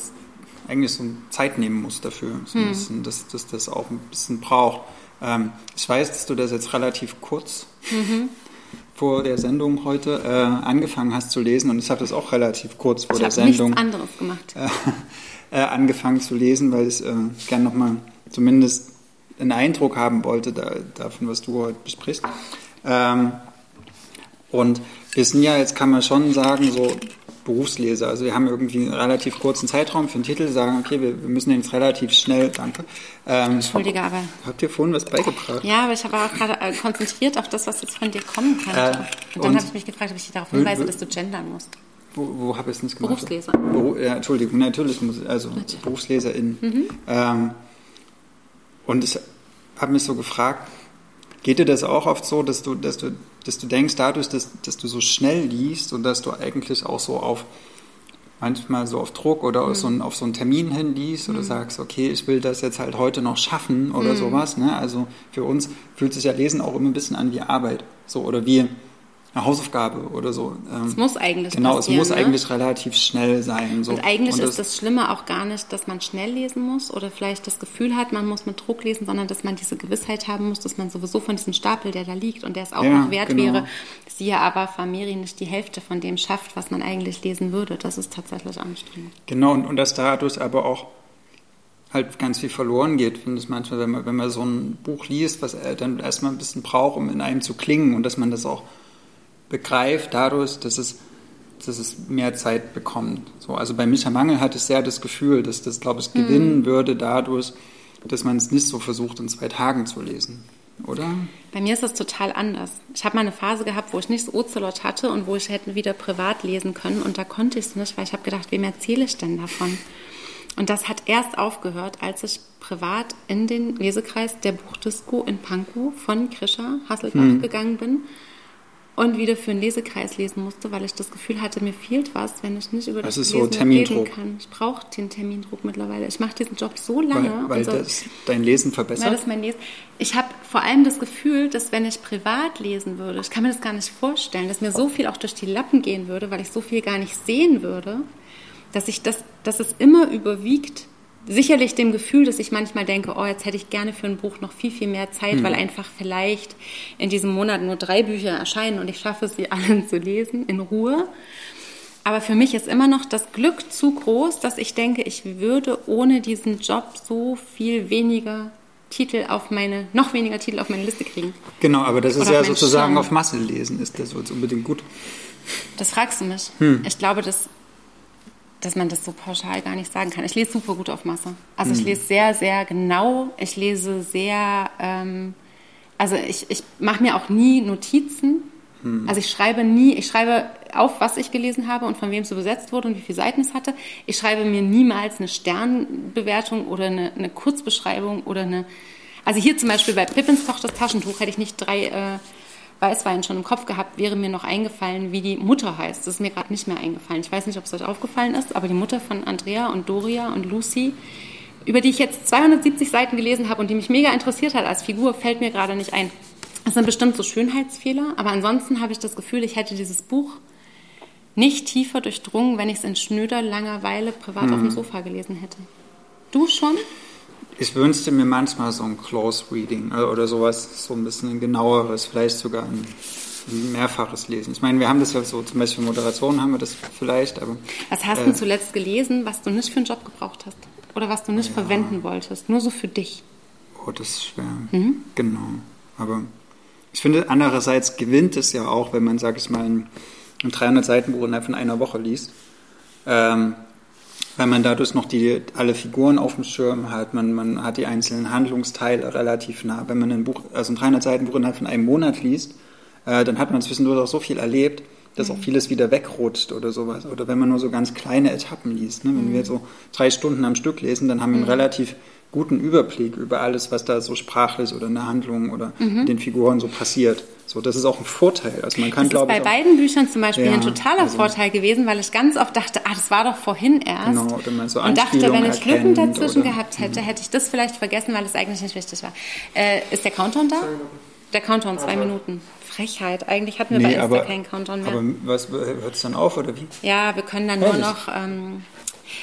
eigentlich so Zeit nehmen muss dafür, so Hm. bisschen, dass, dass das auch ein bisschen braucht. Ähm, ich weiß, dass du das jetzt relativ kurz Mhm. vor der Sendung heute äh, angefangen hast zu lesen und ich habe das auch relativ kurz vor Ich der Sendung anderes gemacht. äh, angefangen zu lesen, weil ich äh, gerne nochmal zumindest einen Eindruck haben wollte da, davon, was du heute besprichst. Ähm, und wir sind ja, jetzt kann man schon sagen, so Berufsleser. Also wir haben irgendwie einen relativ kurzen Zeitraum für den Titel, sagen, okay, wir, wir müssen den jetzt relativ schnell, danke. Ähm, Entschuldige, aber habt ihr vorhin was beigebracht? ja, aber ich habe auch gerade äh, konzentriert auf das, was jetzt von dir kommen kann. Äh, und dann habe ich mich gefragt, ob ich dich darauf hinweise, dass du gendern musst. Wo, wo habe ich es nicht gemacht? Berufsleser. Beru ja, Entschuldigung, natürlich muss ich, also BerufsleserInnen. Ähm, und ich habe mich so gefragt, geht dir das auch oft so, dass du, dass du, dass du denkst, dadurch, dass, dass du so schnell liest und dass du eigentlich auch so auf manchmal so auf Druck oder auf, so einen, auf so einen Termin hin liest oder sagst, okay, ich will das jetzt halt heute noch schaffen oder sowas. Ne? Also für uns fühlt sich ja Lesen auch immer ein bisschen an wie Arbeit. So, oder wie, eine Hausaufgabe oder so. Es muss eigentlich Genau, es muss ne? eigentlich relativ schnell sein. So. Und eigentlich Und ist das Schlimme auch gar nicht, dass man schnell lesen muss oder vielleicht das Gefühl hat, man muss mit Druck lesen, sondern dass man diese Gewissheit haben muss, dass man sowieso von diesem Stapel, der da liegt und der es auch Ja, noch wert genau. wäre, siehe aber Famiri nicht die Hälfte von dem schafft, was man eigentlich lesen würde. Das ist tatsächlich anstrengend. Genau, und, und dass dadurch aber auch halt ganz viel verloren geht, finde ich manchmal, wenn man, wenn man so ein Buch liest, was dann erstmal ein bisschen braucht, um in einem zu klingen und dass man das auch begreift dadurch, dass es, dass es mehr Zeit bekommt. So, also bei Micha Mangel hatte ich sehr das Gefühl, dass das, glaube ich, gewinnen würde dadurch, dass man es nicht so versucht, in zwei Tagen zu lesen. Oder? Bei mir ist das total anders. Ich habe mal eine Phase gehabt, wo ich nicht so Ocelot hatte und wo ich hätte wieder privat lesen können und da konnte ich es nicht, weil ich habe gedacht, wem erzähle ich denn davon? Und das hat erst aufgehört, als ich privat in den Lesekreis der Buchdisco in Pankow von Krischer Hasselbach gegangen bin und wieder für einen Lesekreis lesen musste, weil ich das Gefühl hatte, mir fehlt was, wenn ich nicht über Das das, ist so Lesen Termindruck. reden kann. Ich brauche den Termindruck mittlerweile. Ich mache diesen Job so lange. Weil, weil so, das dein Lesen weil verbessert. das mein Lesen. Ich habe vor allem das Gefühl, dass wenn ich privat lesen würde, ich kann mir das gar nicht vorstellen, dass mir so viel auch durch die Lappen gehen würde, weil ich so viel gar nicht sehen würde, dass ich das, dass es immer überwiegt. Sicherlich dem Gefühl, dass ich manchmal denke, oh, jetzt hätte ich gerne für ein Buch noch viel, viel mehr Zeit, weil einfach vielleicht in diesem Monat nur drei Bücher erscheinen und ich schaffe sie alle zu lesen in Ruhe. Aber für mich ist immer noch das Glück zu groß, dass ich denke, ich würde ohne diesen Job so viel weniger Titel auf meine, noch weniger Titel auf meine Liste kriegen. Genau, aber das ist Oder ja auf sozusagen Schirm. auf Masse lesen, ist das jetzt unbedingt gut. Das fragst du mich. Ich glaube, dass, dass man das so pauschal gar nicht sagen kann. Ich lese super gut auf Masse. Also ich lese sehr, sehr genau. Ich lese sehr, ähm, also ich, ich mache mir auch nie Notizen. Also ich schreibe nie, ich schreibe auf, was ich gelesen habe und von wem es übersetzt wurde und wie viele Seiten es hatte. Ich schreibe mir niemals eine Sternbewertung oder eine, eine Kurzbeschreibung oder eine. Also hier zum Beispiel bei Pippins Tochters Taschentuch hätte ich nicht drei äh, Weißwein schon im Kopf gehabt, wäre mir noch eingefallen, wie die Mutter heißt. Das ist mir gerade nicht mehr eingefallen. Ich weiß nicht, ob es euch aufgefallen ist, aber die Mutter von Andrea und Doria und Lucy, über die ich jetzt 270 Seiten gelesen habe und die mich mega interessiert hat als Figur, fällt mir gerade nicht ein. Das sind bestimmt so Schönheitsfehler, aber ansonsten habe ich das Gefühl, ich hätte dieses Buch nicht tiefer durchdrungen, wenn ich es in schnöder Langeweile privat auf dem Sofa gelesen hätte. Du schon? Ich wünschte mir manchmal so ein Close Reading äh, oder sowas, so ein bisschen ein genaueres, vielleicht sogar ein, mehrfaches Lesen. Ich meine, wir haben das ja so, zum Beispiel Moderation haben wir das vielleicht, aber Was hast Äh. du zuletzt gelesen, was du nicht für einen Job gebraucht hast? Oder was du nicht verwenden wolltest? Nur so für dich. oh, das ist schwer. Genau. Aber ich finde, andererseits gewinnt es ja auch, wenn man, sag ich mal, ein, ein 300-Seiten-Buch innerhalb von einer Woche liest. Ähm, weil man dadurch noch die, alle Figuren auf dem Schirm hat, man, man hat die einzelnen Handlungsteile relativ nah. Wenn man ein Buch, also ein 300-Seiten-Buch innerhalb von einem Monat liest, äh, dann hat man zwischendurch auch so viel erlebt, dass auch vieles wieder wegrutscht oder sowas. Oder wenn man nur so ganz kleine Etappen liest. Ne? Wenn wir so drei Stunden am Stück lesen, dann haben wir einen relativ guten Überblick über alles, was da so sprachlich oder in der Handlung oder mit den Figuren so passiert. So, das ist auch ein Vorteil. Also man kann, Das ist glaube bei ich, auch- beiden Büchern zum Beispiel Ja, ein totaler also- Vorteil gewesen, weil ich ganz oft dachte, ah, das war doch vorhin erst. Genau, oder man so und dachte, wenn ich Lücken dazwischen oder- Mhm. gehabt hätte, hätte ich das vielleicht vergessen, weil es eigentlich nicht wichtig war. Äh, ist der Countdown da? Der Countdown, zwei Minuten. Frechheit. Eigentlich hatten wir bei Nee, Insta aber, keinen Countdown mehr. aber was hört es dann auf oder wie? ja, wir können dann nur Ehrlich? noch ähm,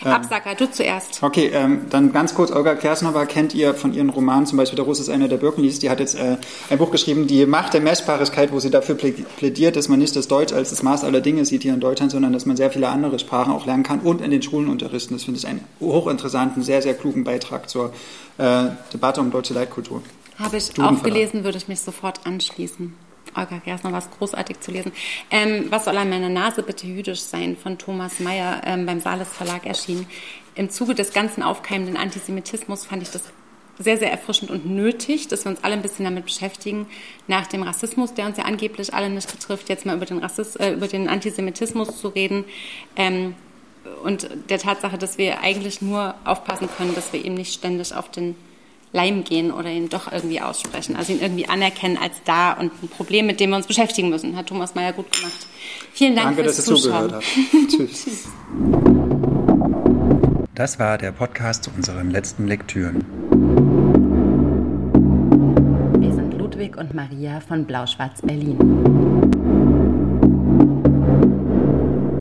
Absacker. Du zuerst. Okay, ähm, dann ganz kurz, Olga Kersnova kennt ihr von ihren Romanen, zum Beispiel Der Russ ist einer der Birkenlies, die hat jetzt äh, ein Buch geschrieben, Die Macht der Messbarkeit, wo sie dafür plä- plädiert, dass man nicht das Deutsch als das Maß aller Dinge sieht hier in Deutschland, sondern dass man sehr viele andere Sprachen auch lernen kann und in den Schulen unterrichten. Das finde ich einen hochinteressanten, sehr, sehr klugen Beitrag zur äh, Debatte um deutsche Leitkultur. Habe ich auch gelesen, würde ich mich sofort anschließen. Olga Gersner war es großartig zu lesen. Ähm, was soll an meiner Nase bitte jüdisch sein von Thomas Mayer ähm, beim Saales Verlag erschienen. Im Zuge des ganzen aufkeimenden Antisemitismus fand ich das sehr, sehr erfrischend und nötig, dass wir uns alle ein bisschen damit beschäftigen, nach dem Rassismus, der uns ja angeblich alle nicht betrifft, jetzt mal über den, Rassist, äh, über den Antisemitismus zu reden. Ähm, und der Tatsache, dass wir eigentlich nur aufpassen können, dass wir ihm nicht ständig auf den Leim gehen oder ihn doch irgendwie aussprechen. Also ihn irgendwie anerkennen als da und ein Problem, mit dem wir uns beschäftigen müssen. Hat Thomas Mayer gut gemacht. Vielen Dank Danke, dass fürs ihr Zuschauen. zugehört habt. Tschüss. Das war der Podcast zu unseren letzten Lektüren. Wir sind Ludwig und Maria von Blau-Schwarz Berlin.